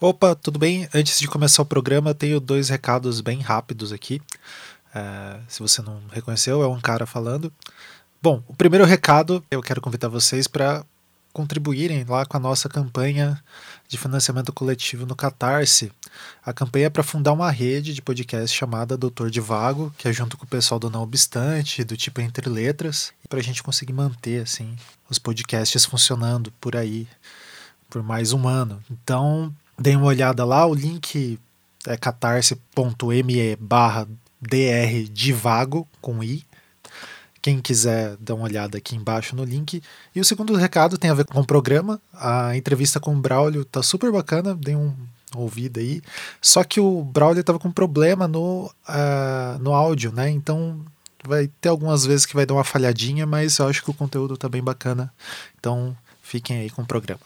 Opa, tudo bem? Antes de começar o programa, tenho dois recados bem rápidos aqui. Uh, se você não reconheceu, é um cara falando. Bom, o primeiro recado, eu quero convidar vocês para contribuírem lá com a nossa campanha de financiamento coletivo no Catarse. A campanha é para fundar uma rede de podcast chamada Doutor de Vago, que é junto com o pessoal do Não Obstante, do tipo Entre Letras, para a gente conseguir manter assim os podcasts funcionando por aí por mais um ano. Então, deem uma olhada lá, o link é catarse.me barra dr divago com i quem quiser dar uma olhada aqui embaixo no link. E o segundo recado tem a ver com o programa. A entrevista com o Braulio tá super bacana, dei um ouvido aí. Só que o Braulio tava com problema no, uh, no áudio, né? Então vai ter algumas vezes que vai dar uma falhadinha, mas eu acho que o conteúdo tá bem bacana. Então fiquem aí com o programa.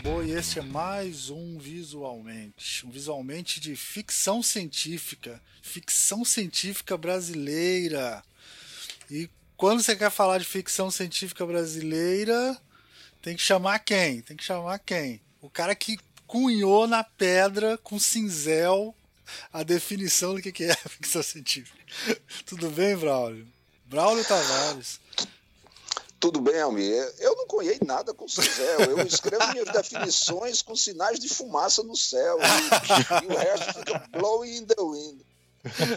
Mirabô e este é mais um Visualmente. Um Visualmente de ficção científica. Ficção científica brasileira. E quando você quer falar de ficção científica brasileira, tem que chamar quem? Tem que chamar quem? O cara que cunhou na pedra com cinzel a definição do que é ficção científica. Tudo bem, Braulio? Braulio Tavares. Tudo bem, Almir. Eu não conheço nada com o céu. Eu escrevo minhas definições com sinais de fumaça no céu. E, e o resto fica blowing in the wind.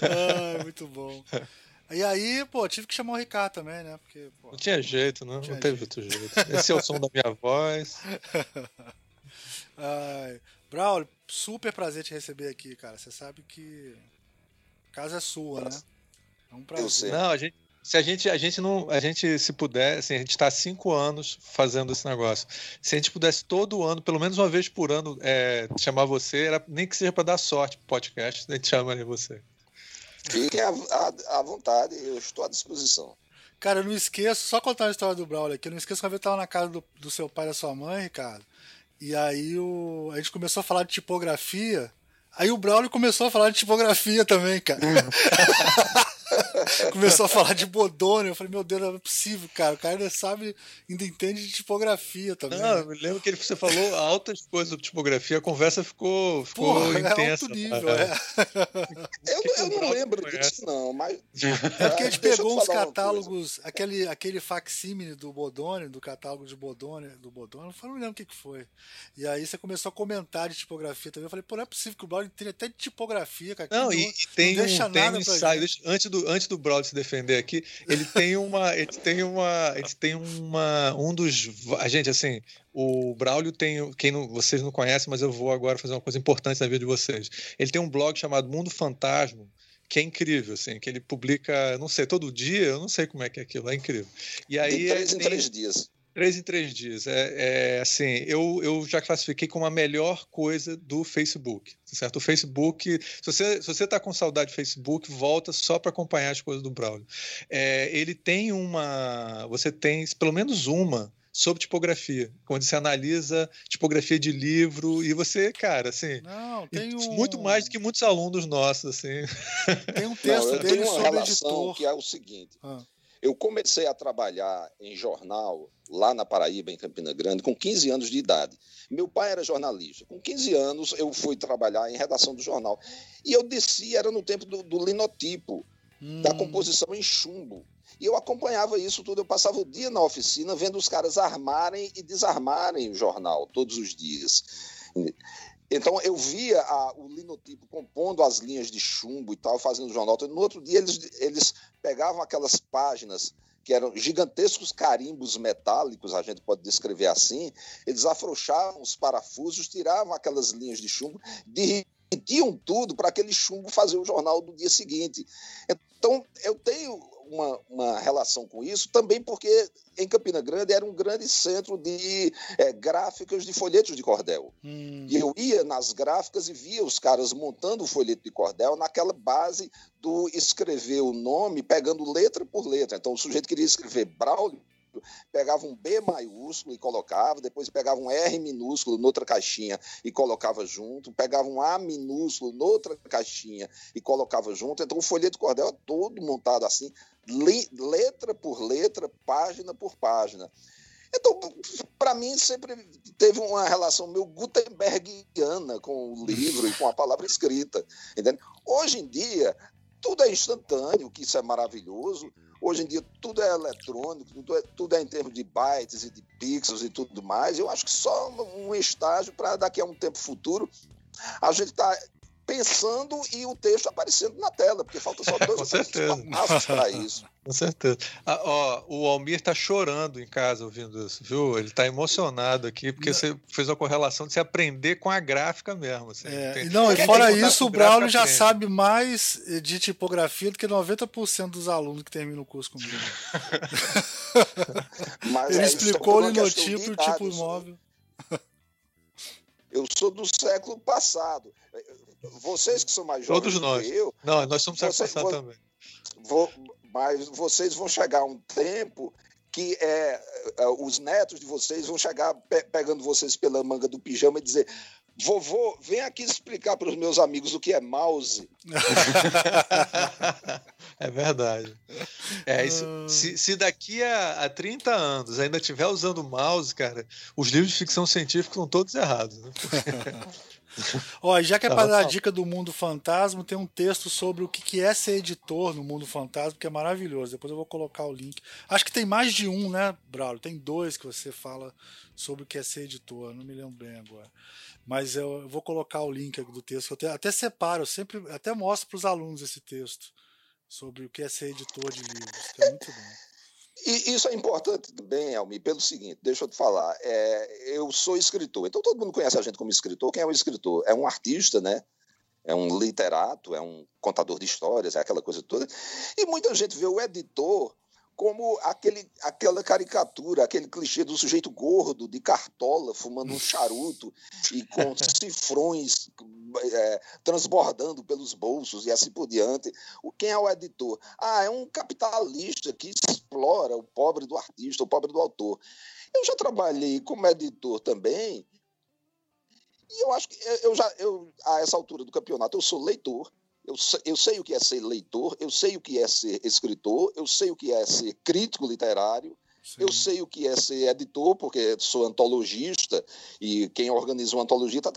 Ah, muito bom. E aí, pô, tive que chamar o Ricardo também, né? Porque, pô, não tinha jeito, não. Não, não teve jeito. outro jeito. Esse é o som da minha voz. Ai, Braulio, super prazer te receber aqui, cara. Você sabe que a casa é sua, né? É um prazer. Não, a gente, se a gente, a gente não, a gente se puder, assim, a gente está há cinco anos fazendo esse negócio. Se a gente pudesse todo ano, pelo menos uma vez por ano, é, chamar você, era, nem que seja para dar sorte pro podcast, a gente chamaria você. Fiquem à, à, à, vontade, eu estou à disposição. Cara, eu não esqueço, só contar a história do Braulio aqui, eu não esqueço que uma vez eu estava na casa do, do seu pai e da sua mãe, Ricardo, e aí o, a gente começou a falar de tipografia, aí o Braulio começou a falar de tipografia também, cara. Começou a falar de Bodoni. Eu falei, meu Deus, não é possível, cara. O cara ainda sabe, ainda entende de tipografia também. Não, eu me lembro que ele, você falou altas coisas sobre tipografia, a conversa ficou, ficou Porra, intensa. É alto nível, é. eu, eu não lembro disso, não, mas. É porque a gente pegou uns catálogos, aquele, aquele facsímile do Bodoni, do catálogo de Bodoni, do Bodoni, eu não lembro o que, que foi. E aí você começou a comentar de tipografia também. Eu falei, pô, não é possível que o blog tenha até de tipografia, cara. Não, não, e, tem não um, tem um ensaio, antes do, antes do Braulio se defender aqui, ele tem uma. Ele tem uma. Ele tem uma. Um dos. A gente, assim, o Braulio tem. Quem não, vocês não conhecem, mas eu vou agora fazer uma coisa importante na vida de vocês. Ele tem um blog chamado Mundo Fantasma que é incrível, assim, que ele publica, não sei, todo dia, eu não sei como é que é aquilo, é incrível. E aí de três em três dias. Três em três dias. É, é, assim, eu, eu já classifiquei como a melhor coisa do Facebook. Certo? O Facebook, se você se você está com saudade do Facebook, volta só para acompanhar as coisas do Braulio. É, ele tem uma, você tem pelo menos uma sobre tipografia, quando você analisa tipografia de livro e você, cara, assim, Não, tem um... muito mais do que muitos alunos nossos, assim. Tem um texto Não, dele sobre editor. que é o seguinte. Ah. Eu comecei a trabalhar em jornal lá na Paraíba, em Campina Grande, com 15 anos de idade. Meu pai era jornalista. Com 15 anos, eu fui trabalhar em redação do jornal. E eu desci, era no tempo do, do linotipo, hum. da composição em chumbo. E eu acompanhava isso tudo. Eu passava o dia na oficina vendo os caras armarem e desarmarem o jornal todos os dias. Então eu via a, o linotipo compondo as linhas de chumbo e tal, fazendo o jornal. No outro dia eles, eles pegavam aquelas páginas que eram gigantescos carimbos metálicos, a gente pode descrever assim, eles afrouxavam os parafusos, tiravam aquelas linhas de chumbo, derretiam tudo para aquele chumbo fazer o jornal do dia seguinte. Então, eu tenho uma, uma relação com isso, também porque em Campina Grande era um grande centro de é, gráficas de folhetos de cordel. Hum. E eu ia nas gráficas e via os caras montando o folheto de cordel naquela base do escrever o nome, pegando letra por letra. Então o sujeito queria escrever Braulio, pegava um B maiúsculo e colocava, depois pegava um R minúsculo noutra caixinha e colocava junto, pegava um A minúsculo noutra caixinha e colocava junto. Então o folheto cordel é todo montado assim, letra por letra, página por página. Então, para mim, sempre teve uma relação meio gutenbergiana com o livro e com a palavra escrita. Hoje em dia, tudo é instantâneo, que isso é maravilhoso. Hoje em dia, tudo é eletrônico, tudo é, tudo é em termos de bytes e de pixels e tudo mais. Eu acho que só um estágio para daqui a um tempo futuro a gente está pensando e o texto aparecendo na tela, porque falta só dois passos para isso. Com certeza. Ah, ó, o Almir está chorando em casa ouvindo isso, viu? Ele está emocionado aqui, porque não. você fez uma correlação de se aprender com a gráfica mesmo. Assim. É, tem, não, e fora isso, o Braulio já aprende. sabe mais de tipografia do que 90% dos alunos que terminam o curso comigo. Ele é, explicou o linotipo e o tipo imóvel. Eu sou do século passado. Vocês que são mais jovens Todos nós. que eu. Não, nós somos século passado vão, também. Vou, mas vocês vão chegar a um tempo que é, é, os netos de vocês vão chegar pe pegando vocês pela manga do pijama e dizer: Vovô, vem aqui explicar para os meus amigos o que é mouse. é verdade. É, isso, se, se, daqui a, a 30 anos ainda estiver usando mouse, cara, os livros de ficção científica estão todos errados. Né? Ó, já que é para dar a dica do mundo fantasma, tem um texto sobre o que é ser editor no mundo fantasma, que é maravilhoso. Depois eu vou colocar o link. Acho que tem mais de um, né, Braulio? Tem dois que você fala sobre o que é ser editor. Não me lembro bem agora. Mas eu vou colocar o link do texto. Eu até separo, eu sempre até mostro para os alunos esse texto sobre o que é ser editor de livros, que é muito bom. E isso é importante também, Almi, pelo seguinte, deixa eu te falar. É, eu sou escritor, então todo mundo conhece a gente como escritor. Quem é o escritor? É um artista, né? É um literato, é um contador de histórias, é aquela coisa toda. E muita gente vê o editor como aquele, aquela caricatura, aquele clichê do sujeito gordo, de cartola, fumando um charuto e com cifrões é, transbordando pelos bolsos e assim por diante. O, quem é o editor? Ah, é um capitalista que explora o pobre do artista, o pobre do autor. Eu já trabalhei como editor também, e eu acho que eu já, eu, a essa altura do campeonato, eu sou leitor, eu, eu sei o que é ser leitor, eu sei o que é ser escritor, eu sei o que é ser crítico literário, Sim. Eu sei o que é ser editor, porque sou antologista, e quem organiza uma antologia, tá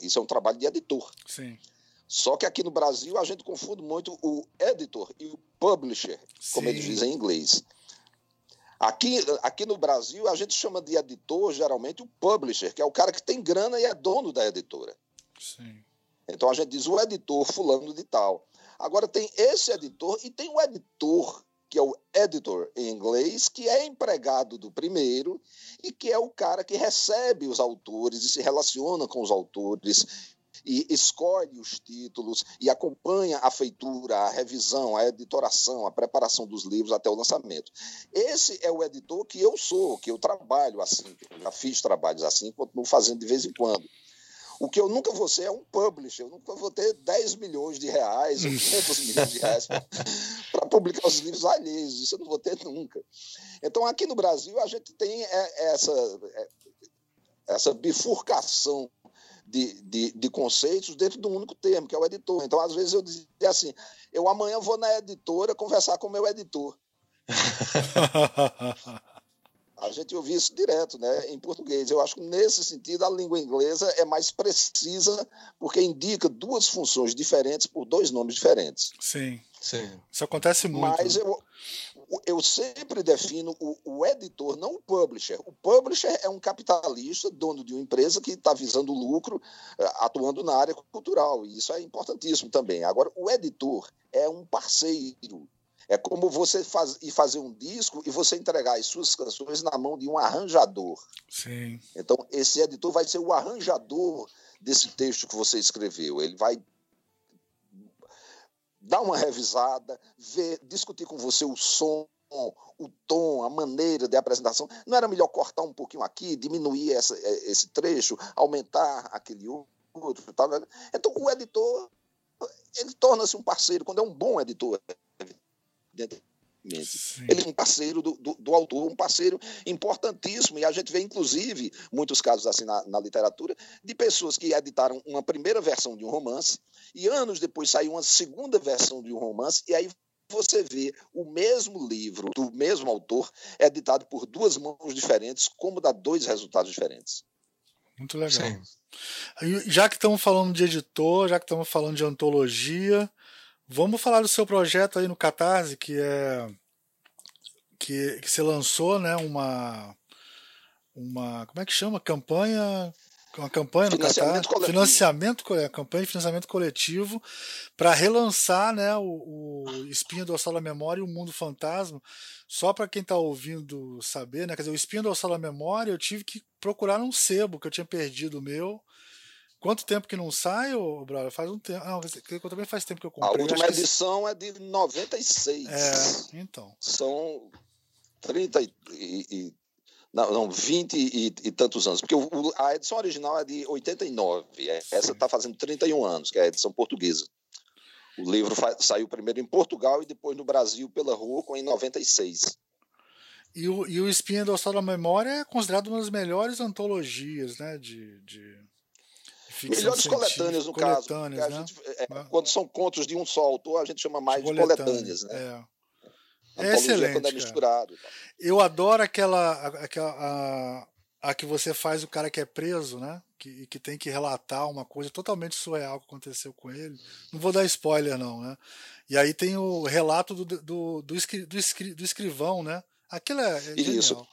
isso é um trabalho de editor. Sim. Só que aqui no Brasil a gente confunde muito o editor e o publisher, Sim. como eles dizem em inglês. Aqui, aqui no Brasil a gente chama de editor geralmente o publisher, que é o cara que tem grana e é dono da editora. Sim. Então a gente diz o editor fulano de tal. Agora tem esse editor e tem o editor, que é o editor em inglês, que é empregado do primeiro e que é o cara que recebe os autores e se relaciona com os autores e escolhe os títulos e acompanha a feitura, a revisão, a editoração, a preparação dos livros até o lançamento. Esse é o editor que eu sou, que eu trabalho assim, já fiz trabalhos assim, continuo fazendo de vez em quando. O que eu nunca vou ser é um publisher, eu nunca vou ter 10 milhões de reais ou 500 milhões de reais para publicar os livros alheios, isso eu não vou ter nunca. Então, aqui no Brasil, a gente tem é, essa, é, essa bifurcação de, de, de, conceitos dentro de um único termo, que é o editor. Então, às vezes, eu dizia assim: eu amanhã vou na editora conversar com o meu editor. A gente ouve isso direto, né, em português. Eu acho que nesse sentido a língua inglesa é mais precisa porque indica duas funções diferentes por dois nomes diferentes. Sim, sim. Isso acontece muito. Mas eu, eu sempre defino o, o, editor, não o publisher. O publisher é um capitalista, dono de uma empresa que está visando lucro, eh, atuando na área cultural. E isso é importantíssimo também. Agora, o editor é um parceiro é como você faz, ir fazer um disco e você entregar as suas canções na mão de um arranjador. Sim. Então, esse editor vai ser o arranjador desse texto que você escreveu. Ele vai dar uma revisada, ver, discutir com você o som, o tom, a maneira de apresentação. Não era melhor cortar um pouquinho aqui, diminuir essa, esse trecho, aumentar aquele outro? Tal. Então, o editor ele torna-se um parceiro quando é um bom editor Sim. Ele é um parceiro do, do, do, autor, um parceiro importantíssimo, e a gente vê, inclusive, muitos casos assim na, na, literatura, de pessoas que editaram uma primeira versão de um romance, e anos depois saiu uma segunda versão de um romance, e aí você vê o mesmo livro, do mesmo autor, editado por duas mãos diferentes, como dá dois resultados diferentes. Muito legal. Sim. Já que estamos falando de editor, já que estamos falando de antologia, vamos falar do seu projeto aí no Catarse, que é que, que você lançou, né, uma uma como é que chama? Campanha uma campanha no financiamento Catar, financiamento, campanha de financiamento coletivo para relançar né, o, o Espinho Dorsal da Memória e o Mundo Fantasma. Só para quem está ouvindo saber, né, quer dizer, o Espinho Dorsal da Memória eu tive que procurar um sebo que eu tinha perdido o meu. Quanto tempo que não sai, ô, brother? Faz um tempo. Ah, também faz tempo que eu comprei. A última edição que... é de 96. É, então. São 30 e, e não, não 20 e, e tantos anos, porque o, a edição original é de 89, é, essa está fazendo 31 anos, que é a edição portuguesa. O livro saiu primeiro em Portugal e depois no Brasil pela Rocco em 96. E o, e o Espinha Dorsal da Memória é considerado uma das melhores antologias né, de, de Melhores coletâneas, no coletâneas, caso. Né? Gente, é, quando são contos de um só autor, a gente chama mais de coletâneas. coletâneas né? É. É excelente. Quando é misturado. Eu adoro aquela, aquela a, a, que você faz o cara que é preso, né? Que, que tem que relatar uma coisa totalmente surreal que aconteceu com ele. Não vou dar spoiler, não, né? E aí tem o relato do, do, do, do, escri, do escrivão, né? Aquilo é, é Isso. Genial.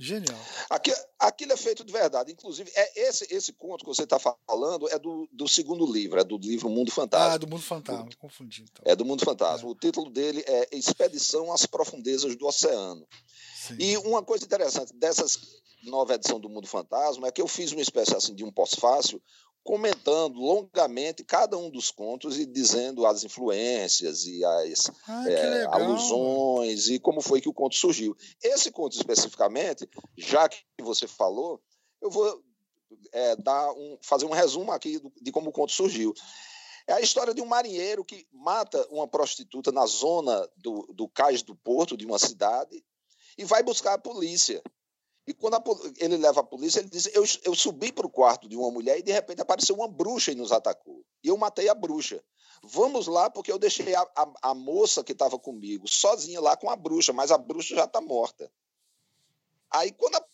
Genial. Aqui, aquilo é feito de verdade. Inclusive, é esse, esse conto que você está falando é do, do segundo livro, é do livro Mundo Fantasma. Ah, do Mundo Fantasma, confundi. Então. É do Mundo Fantasma. É. O título dele é Expedição às Profundezas do Oceano. Sim. E uma coisa interessante dessas nova edição do Mundo Fantasma é que eu fiz uma espécie assim de um pós-fácil comentando longamente cada um dos contos e dizendo as influências e as ah, é, alusões e como foi que o conto surgiu. Esse conto especificamente, já que você falou, eu vou é, dar um, fazer um resumo aqui de como o conto surgiu. É a história de um marinheiro que mata uma prostituta na zona do, do cais do porto de uma cidade e vai buscar a polícia. E quando a, ele leva a polícia, ele diz: eu, eu subi para o quarto de uma mulher e de repente apareceu uma bruxa e nos atacou. E eu matei a bruxa. Vamos lá, porque eu deixei a, a, a moça que estava comigo sozinha lá com a bruxa, mas a bruxa já está morta. Aí, quando a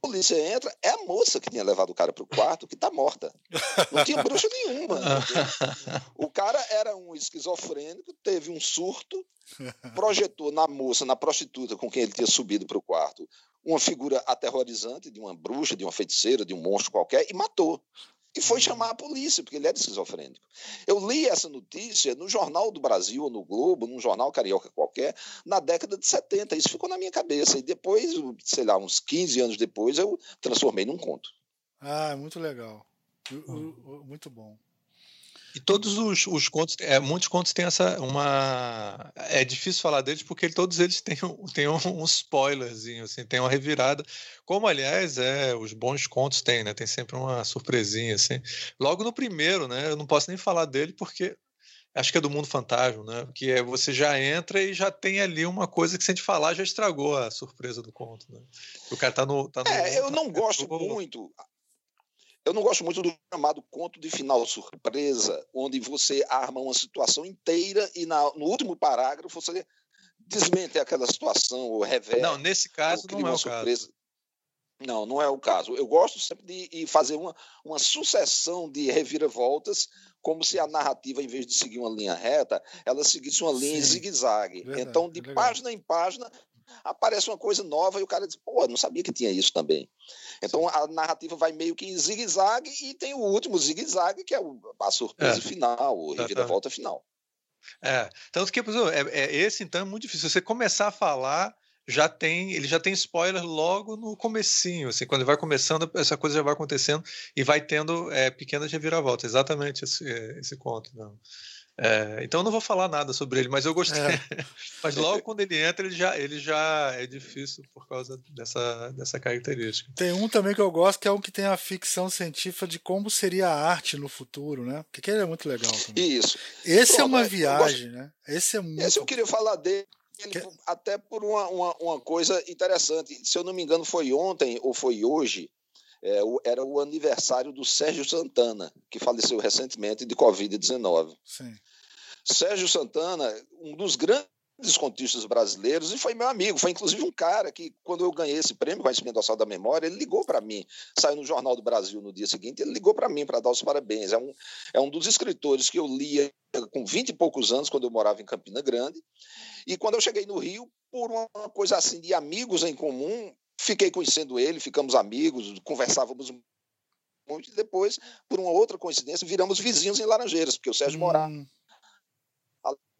polícia entra, é a moça que tinha levado o cara para o quarto que está morta. Não tinha bruxa nenhuma. o cara era um esquizofrênico, teve um surto, projetou na moça, na prostituta com quem ele tinha subido para o quarto, uma figura aterrorizante de uma bruxa, de uma feiticeira, de um monstro qualquer e matou. E foi chamar a polícia, porque ele era esquizofrênico. Eu li essa notícia no Jornal do Brasil, ou no Globo, num jornal carioca qualquer, na década de 70. Isso ficou na minha cabeça. E depois, sei lá, uns 15 anos depois, eu transformei num conto. Ah, muito legal. Muito bom. E todos os, os contos, é, muitos contos têm essa uma. É difícil falar deles porque todos eles têm, têm um, um spoilerzinho, assim, tem uma revirada. Como, aliás, é, os bons contos têm, né? Tem sempre uma surpresinha, assim. Logo no primeiro, né? Eu não posso nem falar dele porque acho que é do mundo fantasma, né? Que é você já entra e já tem ali uma coisa que se a gente falar já estragou a surpresa do conto, né? O cara tá no, tá no É, eu não gosto muito. Eu não gosto muito do chamado conto de final surpresa, onde você arma uma situação inteira e na, no último parágrafo você desmente aquela situação ou revela. Não, nesse caso não é o surpresa. caso. Não, não é o caso. Eu gosto sempre de fazer uma, uma sucessão de reviravoltas, como se a narrativa, em vez de seguir uma linha reta, ela seguisse uma linha Sim, em zigue-zague. Então, de legal. página em página, aparece uma coisa nova e o cara diz, pô, não sabia que tinha isso também. Então a narrativa vai meio que em zigue-zague e tem o último zigue-zague, que é a surpresa é. final, o reviravolta final. É, tanto que, exemplo, é, é, esse então é muito difícil. Você começar a falar, já tem, ele já tem spoiler logo no comecinho, assim, quando vai começando, essa coisa já vai acontecendo e vai tendo é, pequenas reviravoltas. Exatamente esse, esse conto. Não. É, então eu não vou falar nada sobre ele, mas eu gostei. É. mas logo quando ele entra, ele já, ele já é difícil por causa dessa, dessa característica. Tem um também que eu gosto, que é um que tem a ficção científica de como seria a arte no futuro, né? Porque ele é muito legal também. Isso. Esse é Pronto, é uma viagem, né? Esse é muito. Esse eu queria falar dele ele, até por uma, uma, uma, coisa interessante. Se eu não me engano, foi ontem ou foi hoje, é, o, era o aniversário do Sérgio Santana, que faleceu recentemente de Covid-19. Sérgio Santana, um dos grandes contistas brasileiros e foi meu amigo. Foi inclusive um cara que, quando eu ganhei esse prêmio, Conhecimento Dorsal da Memória, ele ligou para mim. Saiu no Jornal do Brasil no dia seguinte, ele ligou para mim para dar os parabéns. É um, é um dos escritores que eu lia com 20 e poucos anos, quando eu morava em Campina Grande. E quando eu cheguei no Rio, por uma coisa assim de amigos em comum, fiquei conhecendo ele, ficamos amigos, conversávamos muito. E depois, por uma outra coincidência, viramos vizinhos em Laranjeiras, porque o Sérgio hum. morava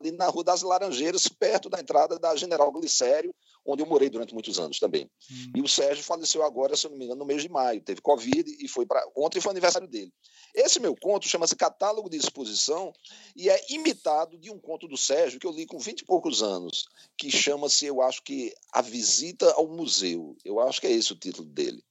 ali na Rua das Laranjeiras, perto da entrada da General Glicério, onde eu morei durante muitos anos também. Hum. E o Sérgio faleceu agora, se eu não me engano, no mês de maio. Teve Covid e foi para. Ontem foi o aniversário dele. Esse meu conto chama-se Catálogo de Exposição e é imitado de um conto do Sérgio que eu li com 20 e poucos anos, que chama-se, eu acho que, A Visita ao Museu. Eu acho que é esse o título dele.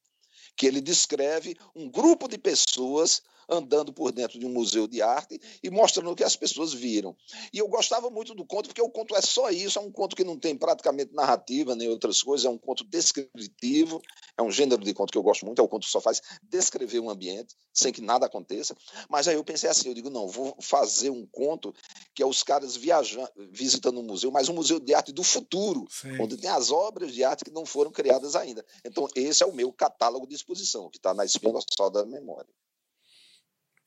Que ele descreve um grupo de pessoas andando por dentro de um museu de arte e mostrando o que as pessoas viram. E eu gostava muito do conto, porque o conto é só isso, é um conto que não tem praticamente narrativa nem outras coisas, é um conto descritivo, é um gênero de conto que eu gosto muito, é um conto que só faz descrever um ambiente, sem que nada aconteça. Mas aí eu pensei assim, eu digo, não, vou fazer um conto que é os caras viajando, visitando um museu, mas um museu de arte do futuro, Sim. onde tem as obras de arte que não foram criadas ainda. Então, esse é o meu catálogo de exposição, que está na espinha dorsal da memória.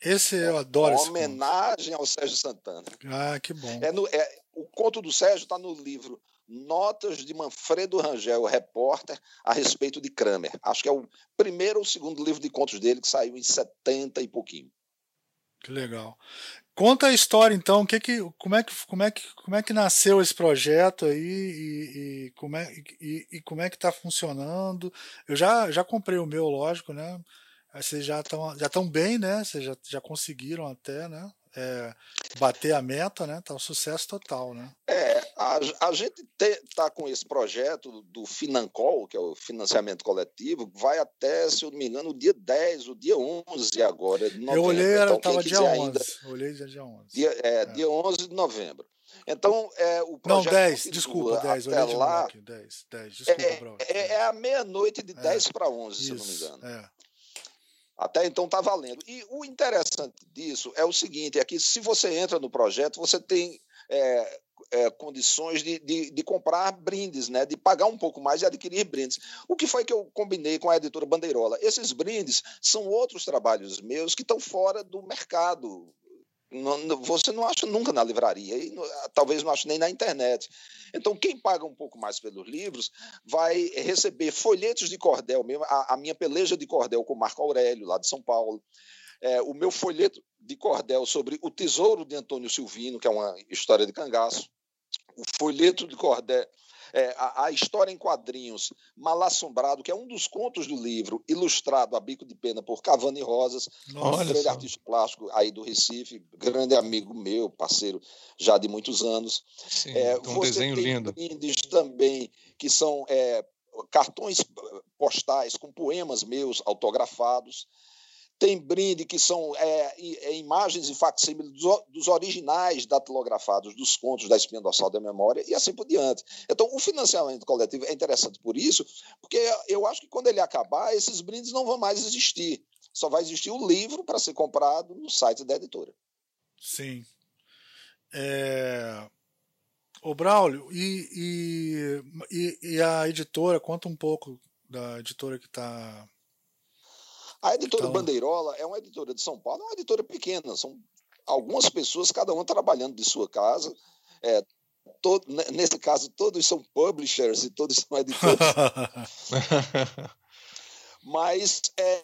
Esse eu adoro. Uma homenagem ao Sérgio Santana. Ah, que bom. É no, é, o conto do Sérgio está no livro Notas de Manfredo Rangel, repórter, a respeito de Kramer. Acho que é o primeiro ou segundo livro de contos dele que saiu em 70 e pouquinho. Que legal. Conta a história então, que que, como, é que, como, é que, como é que nasceu esse projeto aí e, e como, é, e, e como é que está funcionando. Eu já, já comprei o meu, lógico, né? Vocês já estão já tão bem, né? Vocês já, já conseguiram até, né? É, bater a meta, né? Tá um sucesso total, né? É, a, a gente está com esse projeto do Financol, que é o financiamento coletivo, vai até, se eu não me engano, o dia 10, o dia 11 agora. Eu olhei, era, então, tava dia 11. Ainda, olhei dia 11. Dia, é, é. dia 11 de novembro. Então, é, o projeto. Não, 10, desculpa, 10, olhei de lá, 10, 10, desculpa, é, é, é a meia-noite de 10 para 11, Isso, se eu não me engano. É. Até então está valendo. E o interessante disso é o seguinte: é que se você entra no projeto, você tem é, é, condições de, de, de, comprar brindes, né? de pagar um pouco mais e adquirir brindes. O que foi que eu combinei com a editora Bandeirola? Esses brindes são outros trabalhos meus que estão fora do mercado você não acha nunca na livraria, e talvez não ache nem na internet. Então, quem paga um pouco mais pelos livros vai receber folhetos de cordel mesmo, a, a minha peleja de cordel com Marco Aurélio, lá de São Paulo, é, o meu folheto de cordel sobre o tesouro de Antônio Silvino, que é uma história de cangaço, o folheto de cordel é, a, a, história em quadrinhos Mal Assombrado, que é um dos contos do livro, ilustrado a bico de pena por Cavani Rosas, Nossa, um grande artista plástico aí do Recife, grande amigo meu, parceiro já de muitos anos. Sim, é, um desenho lindo. brindes também que são é, cartões postais com poemas meus autografados tem brinde que são é, é, imagens e facsímile dos, dos, originais datilografados dos contos da espinha dorsal da memória e assim por diante. Então, o financiamento coletivo é interessante por isso, porque eu acho que quando ele acabar, esses brindes não vão mais existir. Só vai existir o livro para ser comprado no site da editora. Sim. É... O Braulio, e, e, e a editora, conta um pouco da editora que está a editora então... Bandeirola é uma editora de São Paulo, é uma editora pequena, são algumas pessoas, cada uma trabalhando de sua casa. É, todo, nesse caso, todos são publishers e todos são editores. Mas é,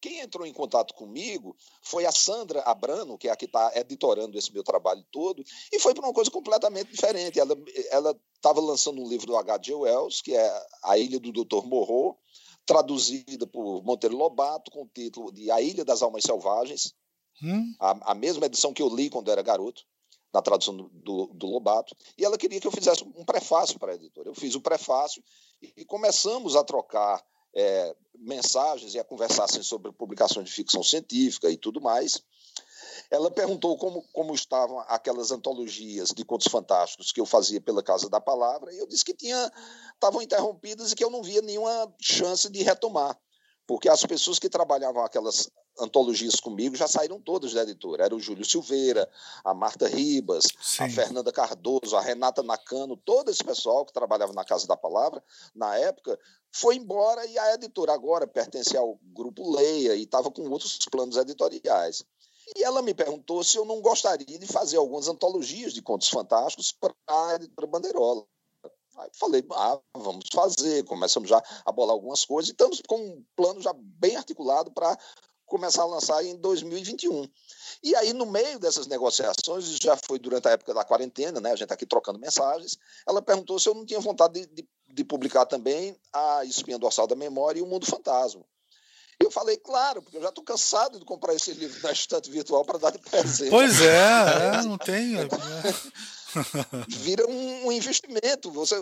quem entrou em contato comigo foi a Sandra Abrano, que é a que está editorando esse meu trabalho todo, e foi para uma coisa completamente diferente. Ela estava lançando um livro do H.G. Wells, que é A Ilha do Dr. Morro, traduzida por Monteiro Lobato com o título de A Ilha das Almas Selvagens, hum? a, a, mesma edição que eu li quando era garoto, na tradução do, do, do, Lobato, e ela queria que eu fizesse um prefácio para a editora. Eu fiz o prefácio e, e começamos a trocar é, mensagens e a conversar assim, sobre publicações de ficção científica e tudo mais. Ela perguntou como, como estavam aquelas antologias de contos fantásticos que eu fazia pela Casa da Palavra, e eu disse que tinha estavam interrompidas e que eu não via nenhuma chance de retomar, porque as pessoas que trabalhavam aquelas antologias comigo já saíram todas da editora. Era o Júlio Silveira, a Marta Ribas, Sim. a Fernanda Cardoso, a Renata Nakano, todo esse pessoal que trabalhava na Casa da Palavra, na época, foi embora e a editora agora pertence ao Grupo Leia e estava com outros planos editoriais. E ela me perguntou se eu não gostaria de fazer algumas antologias de contos fantásticos para a Bandeirola. Aí falei, ah, vamos fazer. Começamos já a bolar algumas coisas e estamos com um plano já bem articulado para começar a lançar em 2021. E aí, no meio dessas negociações, já foi durante a época da quarentena, né? A gente tá aqui trocando mensagens. Ela perguntou se eu não tinha vontade de, de, de publicar também a Espinha Dorsal da Memória e o Mundo Fantasma. Eu falei, claro, porque eu já estou cansado de comprar esses livros na estante virtual para dar de presente. Pois é, é não tem. Né? Vira um, um investimento. Você,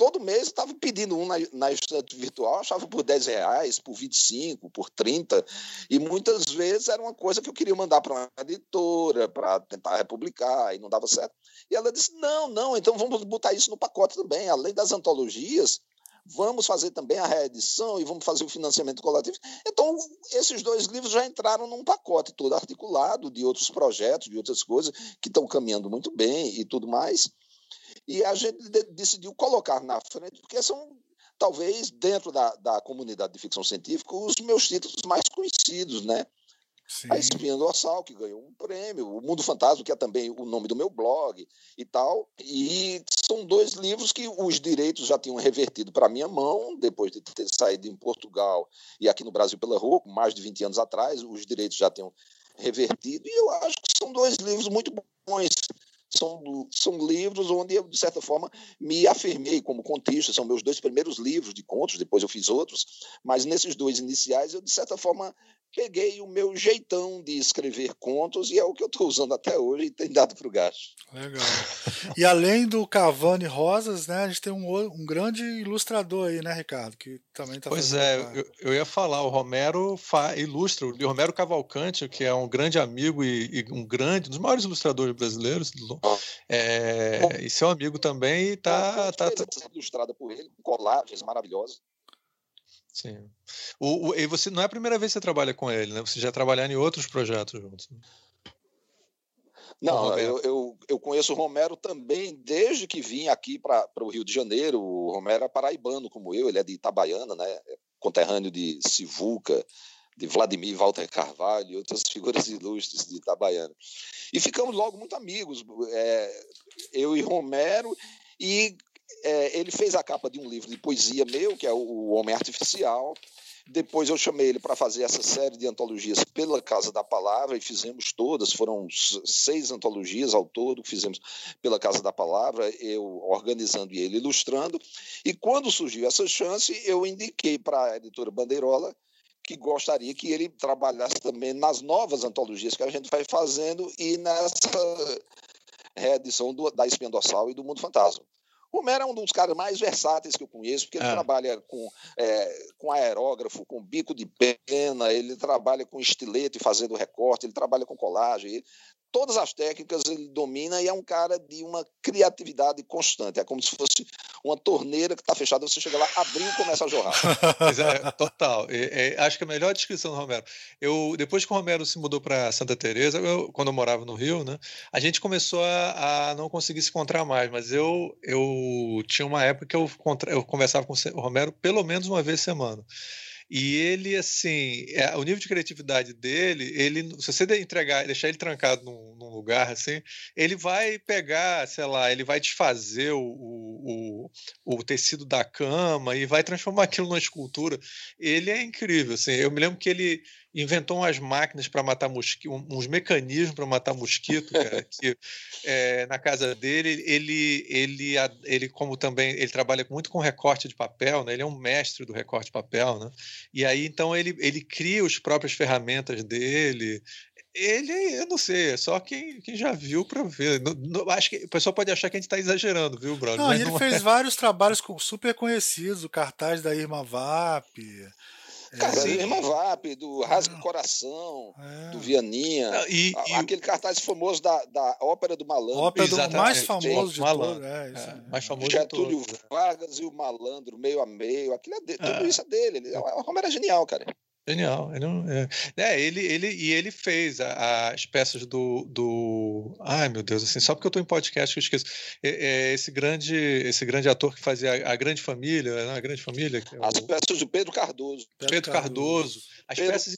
todo mês estava pedindo um na, na estante virtual, achava por 10 reais, por 25, por 30, e muitas vezes era uma coisa que eu queria mandar para uma editora, para tentar republicar, e não dava certo. E ela disse: não, não, então vamos botar isso no pacote também, além das antologias. Vamos fazer também a reedição e vamos fazer o financiamento coletivo. Então, esses dois livros já entraram num pacote todo articulado de outros projetos, de outras coisas que estão caminhando muito bem e tudo mais. E a gente decidiu colocar na frente, porque são, talvez, dentro da, da comunidade de ficção científica, os meus títulos mais conhecidos, né? Sim. A Espinha Dorsal, que ganhou um prêmio, O Mundo Fantasma, que é também o nome do meu blog e tal. E são dois livros que os direitos já tinham revertido para minha mão, depois de ter saído em Portugal e aqui no Brasil pela rua, mais de 20 anos atrás, os direitos já tinham revertido. E eu acho que são dois livros muito bons são, são livros onde eu, de certa forma, me afirmei como contista. São meus dois primeiros livros de contos, depois eu fiz outros, mas nesses dois iniciais eu, de certa forma, peguei o meu jeitão de escrever contos e é o que eu estou usando até hoje e tem dado para o gasto. Legal. E além do Cavani Rosas, né, a gente tem um, um grande ilustrador aí, né, Ricardo? Que também está Pois é, eu, eu, ia falar, o Romero fa, ilustra, o Romero Cavalcante, que é um grande amigo e, e um grande, um dos maiores ilustradores brasileiros, é, e seu amigo também está. Tá, tá, tá, ilustrada por ele, com colagens maravilhosas. Sim. O, o, e você não é a primeira vez que você trabalha com ele, né? Você já trabalhou em outros projetos juntos. Né? Não, eu, eu, eu, conheço o Romero também desde que vim aqui para o Rio de Janeiro. O Romero é paraibano como eu, ele é de Itabaiana, né? É conterrâneo de Sivuca, de Vladimir Walter Carvalho e outras figuras ilustres de Itabaiana. E ficamos logo muito amigos, é, eu e Romero, e é, ele fez a capa de um livro de poesia meu, que é O Homem Artificial. Depois eu chamei ele para fazer essa série de antologias pela Casa da Palavra e fizemos todas, foram seis antologias ao todo, fizemos pela Casa da Palavra, eu organizando e ele ilustrando. E quando surgiu essa chance, eu indiquei para a editora Bandeirola que gostaria que ele trabalhasse também nas novas antologias que a gente vai fazendo e nessa reedição do, da Espinha Dorsal e do Mundo Fantasma. O Romero é um dos caras mais versáteis que eu conheço, porque ele é. trabalha com, é, com aerógrafo, com bico de pena, ele trabalha com estilete fazendo recorte, ele trabalha com colagem. Ele, todas as técnicas ele domina e é um cara de uma criatividade constante. É como se fosse uma torneira que está fechada, você chega lá, abriu e começa a jorrar. é, total. É, é, acho que a melhor descrição do Romero. Eu, depois que o Romero se mudou para Santa Teresa, eu, quando eu morava no Rio, né, a gente começou a, a, não conseguir se encontrar mais, mas eu, eu tinha uma época que eu, eu conversava com o Romero pelo menos uma vez semana. E ele, assim, é, o nível de criatividade dele, ele, se você entregar, deixar ele trancado num, num, lugar assim, ele vai pegar, sei lá, ele vai desfazer o, o, o, tecido da cama e vai transformar aquilo numa escultura. Ele é incrível, assim. Eu me lembro que ele inventou umas máquinas para matar mosquito, uns mecanismos para matar mosquito, cara, que é, na casa dele ele, ele, ele como também ele trabalha muito com recorte de papel, né? Ele é um mestre do recorte de papel, né? E aí então ele, ele cria as próprias ferramentas dele. Ele, eu não sei, é só quem, quem já viu para ver. Não, não, acho que o pessoal pode achar que a gente está exagerando, viu, brother? Não, ele fez é. vários trabalhos super conhecidos, o cartaz da Irma Vap. Irmã Vap, do Rasga Coração, é. do Vianinha. E, e, aquele cartaz famoso da, da Ópera do Malandro. Ópera do mais famoso de todos. É, é, mais famoso Getúlio de Vargas e o Malandro, meio a meio. Aquilo é de, tudo isso é dele. O Romero é genial, cara. Genial. Ele, é, é, ele, ele, e ele fez a, as peças do, do. Ai, meu Deus, assim, só porque eu estou em podcast que eu esqueço. É, é, esse, grande, esse grande ator que fazia a, a Grande Família, né? a Grande Família. É as peças do Pedro Cardoso. Pedro, Pedro Cardoso. As Pedro peças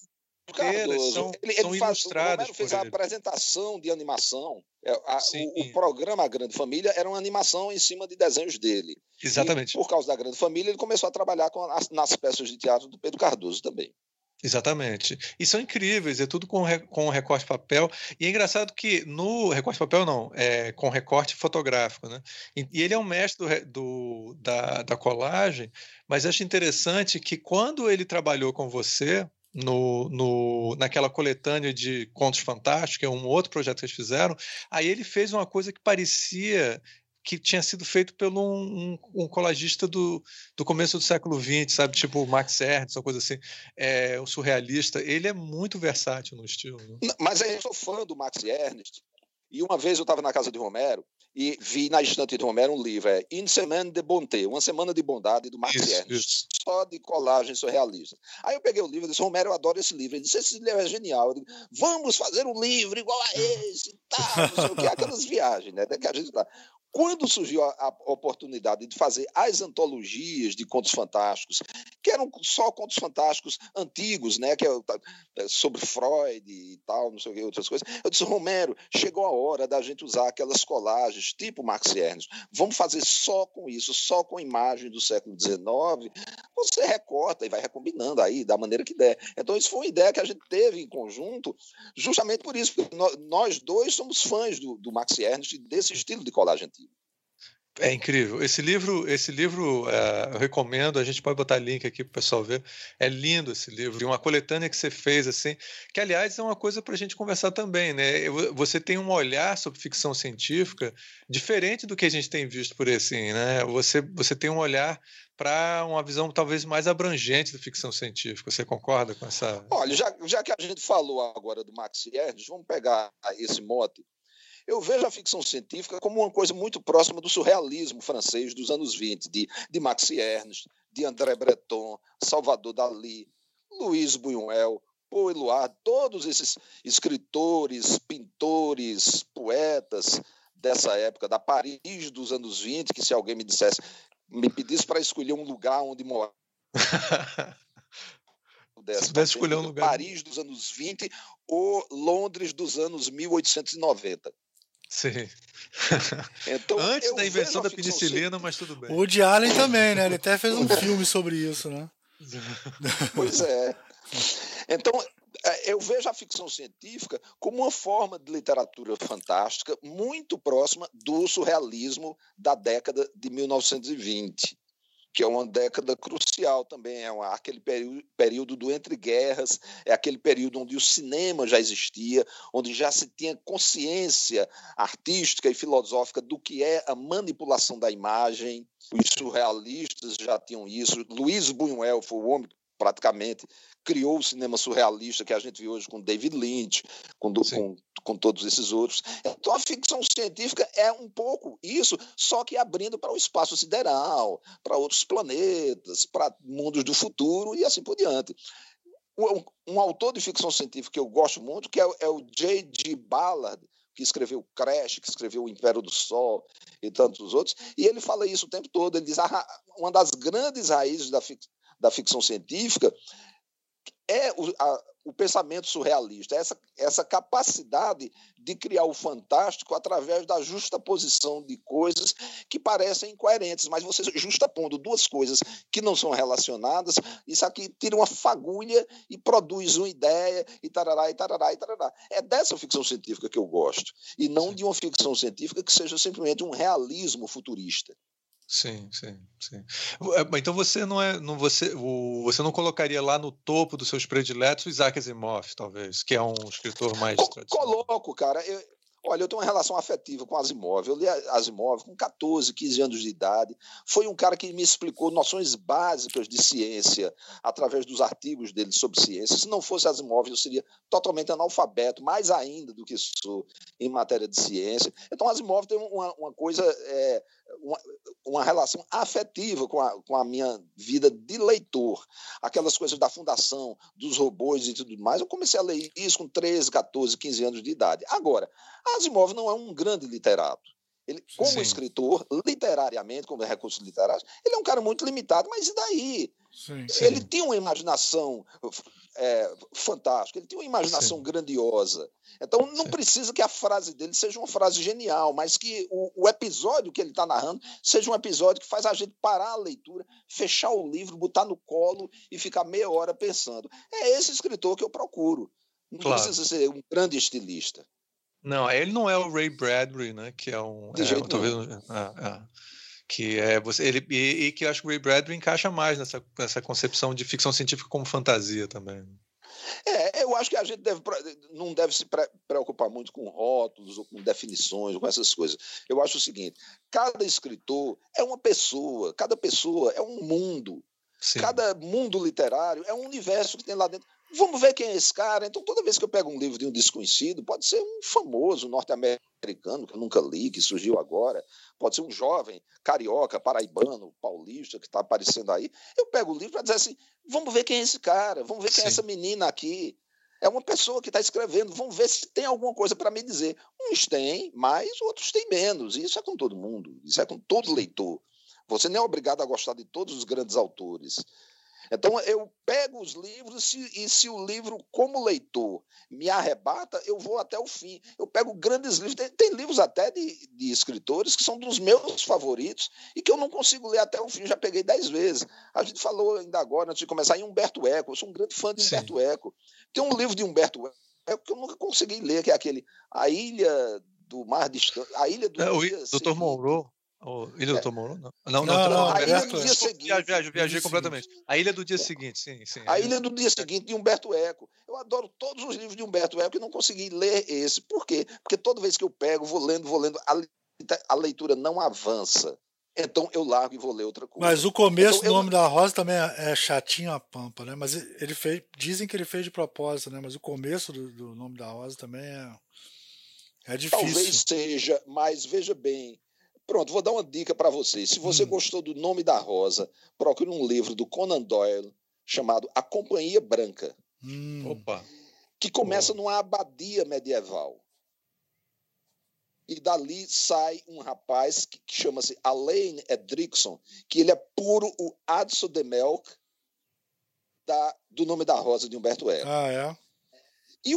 Cardoso. São, ele, ele são faz, ilustradas. O fez a apresentação de animação. É, a, o, o, programa A Grande Família era uma animação em cima de desenhos dele. Exatamente. E, por causa da Grande Família, ele começou a trabalhar com as, nas peças de teatro do Pedro Cardoso também. Exatamente. E são incríveis, é tudo com, com recorte papel. E é engraçado que no recorte papel, não, é com recorte fotográfico. Né? E, ele é um mestre do, do, da, da colagem, mas acho interessante que quando ele trabalhou com você, no, no, naquela coletânea de Contos Fantásticos, que é um outro projeto que eles fizeram, aí ele fez uma coisa que parecia que tinha sido feito pelo um, um, um, colagista do, do começo do século XX, sabe? Tipo Max Ernst, uma coisa assim. É, surrealista. Ele é muito versátil no estilo. Né? Mas eu sou fã do Max Ernst. E uma vez eu estava na casa de Romero e vi na estante de Romero um livro, é Une Semaine de Bonté, Uma Semana de Bondade, do isso, Ernst, só de colagem surrealista. Aí eu peguei o livro e disse, Romero, eu adoro esse livro. Ele disse, esse livro é genial. Eu disse, vamos fazer um livro igual a esse e tal, não sei o que, aquelas viagens, né, que a gente tá. Quando surgiu a, a, oportunidade de fazer as antologias de contos fantásticos, que eram só contos fantásticos antigos, né, que é, é sobre Freud e tal, não sei o que, outras coisas, eu disse, Romero, chegou a hora da gente usar aquelas colagens tipo Max Ernst. Vamos fazer só com isso, só com imagem do século XIX. Você recorta e vai recombinando aí da maneira que der. Então, isso foi uma ideia que a gente teve em conjunto, justamente por isso, porque nós dois somos fãs do, do Max Ernst e desse estilo de colagem antiga. É incrível. Esse livro, esse livro é, eu recomendo. A gente pode botar link aqui para o pessoal ver. É lindo esse livro. Uma coletânea que você fez assim, que aliás é uma coisa para a gente conversar também, né? Você tem um olhar sobre ficção científica diferente do que a gente tem visto por aí, assim, né? Você, você tem um olhar para uma visão talvez mais abrangente da ficção científica. Você concorda com essa? Olha, já, já que a gente falou agora do Max Ernst, vamos pegar esse mote eu vejo a ficção científica como uma coisa muito próxima do surrealismo francês dos anos 20, de, de Max Ernst, de André Breton, Salvador Dali, Luiz Buñuel, Paul Eluard, todos esses escritores, pintores, poetas dessa época, da Paris dos anos 20, que se alguém me dissesse, me pedisse para escolher um lugar onde morar. se pudesse escolher um lugar. Paris dos anos 20 ou Londres dos anos 1890. Sim. Então, Antes da invenção da penicilina, mas tudo bem. O Woody Allen também, né? Ele até fez um filme sobre isso, né? Pois é. Então, é, eu vejo a ficção científica como uma forma de literatura fantástica muito próxima do surrealismo da década de 1920 que é uma década crucial também, é aquele período, período do entre guerras, é aquele período onde o cinema já existia, onde já se tinha consciência artística e filosófica do que é a manipulação da imagem. Os surrealistas já tinham isso. Luiz Buñuel foi o homem praticamente criou o cinema surrealista que a gente vê hoje com David Lynch, com, com, com, todos esses outros. Então a ficção científica é um pouco isso, só que abrindo para o espaço sideral, para outros planetas, para mundos do futuro e assim por diante. Um, um autor de ficção científica que eu gosto muito, que é, é o J.G. Ballard, que escreveu Crash, que escreveu O Império do Sol e tantos outros, e ele fala isso o tempo todo. Ele diz ah, uma das grandes raízes da, fic da ficção científica é o, a, o pensamento surrealista, essa, essa capacidade de criar o fantástico através da justaposição de coisas que parecem incoerentes, mas você justapondo duas coisas que não são relacionadas, isso aqui tira uma fagulha e produz uma ideia, e tarará, e tarará, e tarará. É dessa ficção científica que eu gosto, e não de uma ficção científica que seja simplesmente um realismo futurista. Sim, sim, sim. É, então você não é, não você, o, você não colocaria lá no topo dos seus prediletos o Isaac Asimov, talvez, que é um escritor mais Co Coloco, cara. Eu, Olha, eu tenho uma relação afetiva com Asimov. Eu li Asimov com 14, 15 anos de idade. Foi um cara que me explicou noções básicas de ciência através dos artigos dele sobre ciência. Se não fosse Asimov, eu seria totalmente analfabeto, mais ainda do que sou em matéria de ciência. Então, Asimov tem uma, uma coisa, é, uma, uma, relação afetiva com a, com a minha vida de leitor. Aquelas coisas da fundação, dos robôs e tudo mais. Eu comecei a ler isso com 13, 14, 15 anos de idade. Agora, Asimov não é um grande literato. Ele, como Sim. escritor, literariamente, como recursos literários, ele é um cara muito limitado, mas e daí? Sim, sim. Ele tinha uma imaginação é, fantástica, ele tinha uma imaginação sim. grandiosa. Então, não precisa que a frase dele seja uma frase genial, mas que o, o episódio que ele está narrando seja um episódio que faz a gente parar a leitura, fechar o livro, botar no colo e ficar meia hora pensando. É esse escritor que eu procuro. Não claro. precisa ser um grande estilista. Não, ele não é o Ray Bradbury, né? Que é um. De é, jeito talvez, é, é, que é você ele e, e, que eu acho que o Ray Bradbury encaixa mais nessa, nessa concepção de ficção científica como fantasia também. É, eu acho que a gente deve, não deve se preocupar muito com rótulos ou com definições, ou com essas coisas. Eu acho o seguinte: cada escritor é uma pessoa, cada pessoa é um mundo. Sim. Cada mundo literário é um universo que tem lá dentro. Vamos ver quem é esse cara. Então, toda vez que eu pego um livro de um desconhecido, pode ser um famoso norte-americano que eu nunca li, que surgiu agora, pode ser um jovem carioca, paraibano, paulista que está aparecendo aí. Eu pego o livro para dizer assim: vamos ver quem é esse cara, vamos ver quem é Sim. é essa menina aqui. É uma pessoa que está escrevendo, vamos ver se tem alguma coisa para me dizer. Uns têm mais, outros têm menos. Isso é com todo mundo, isso é com todo leitor. Você não é obrigado a gostar de todos os grandes autores. Então eu pego os livros e se o livro, como leitor, me arrebata, eu vou até o fim. Eu pego grandes livros, tem, tem livros até de, de, escritores que são dos meus favoritos e que eu não consigo ler até o fim, já peguei dez vezes. A gente falou ainda agora, antes de começar, em Humberto Eco. Eu sou um grande fã de Humberto Sim. Eco. Tem um livro de Humberto Eco que eu nunca consegui ler, que é aquele A Ilha do Mar Distante. A Ilha do. É, Dr. Monroe. O Ilha do é. Tomorrow? Não, não, não, não, não a Ilha do dia seguinte. Viajei, viajei completamente. A Ilha do dia seguinte, sim, sim. A Ilha do dia seguinte, de Humberto Eco. Eu adoro todos os livros de Humberto Eco e não consegui ler esse. Por quê? Porque toda vez que eu pego, vou lendo, vou lendo, a, leitura não avança. Então eu largo e vou ler outra coisa. Mas o começo então, do Nome eu... da Rosa também é, é chatinho a pampa, né? Mas ele fez, dizem que ele fez de propósito, né? Mas o começo do, do Nome da Rosa também é, é difícil. Talvez seja, mas veja bem, Pronto, vou dar uma dica para vocês. Se você hum. gostou do Nome da Rosa, procure um livro do Conan Doyle chamado A Companhia Branca. Hum. Opa. Que começa Boa. numa abadia medieval. E dali sai um rapaz que, que chama-se Alain Edrickson, que ele é puro o Adso de Melk da, do Nome da Rosa de Humberto Eco. Ah, é? E,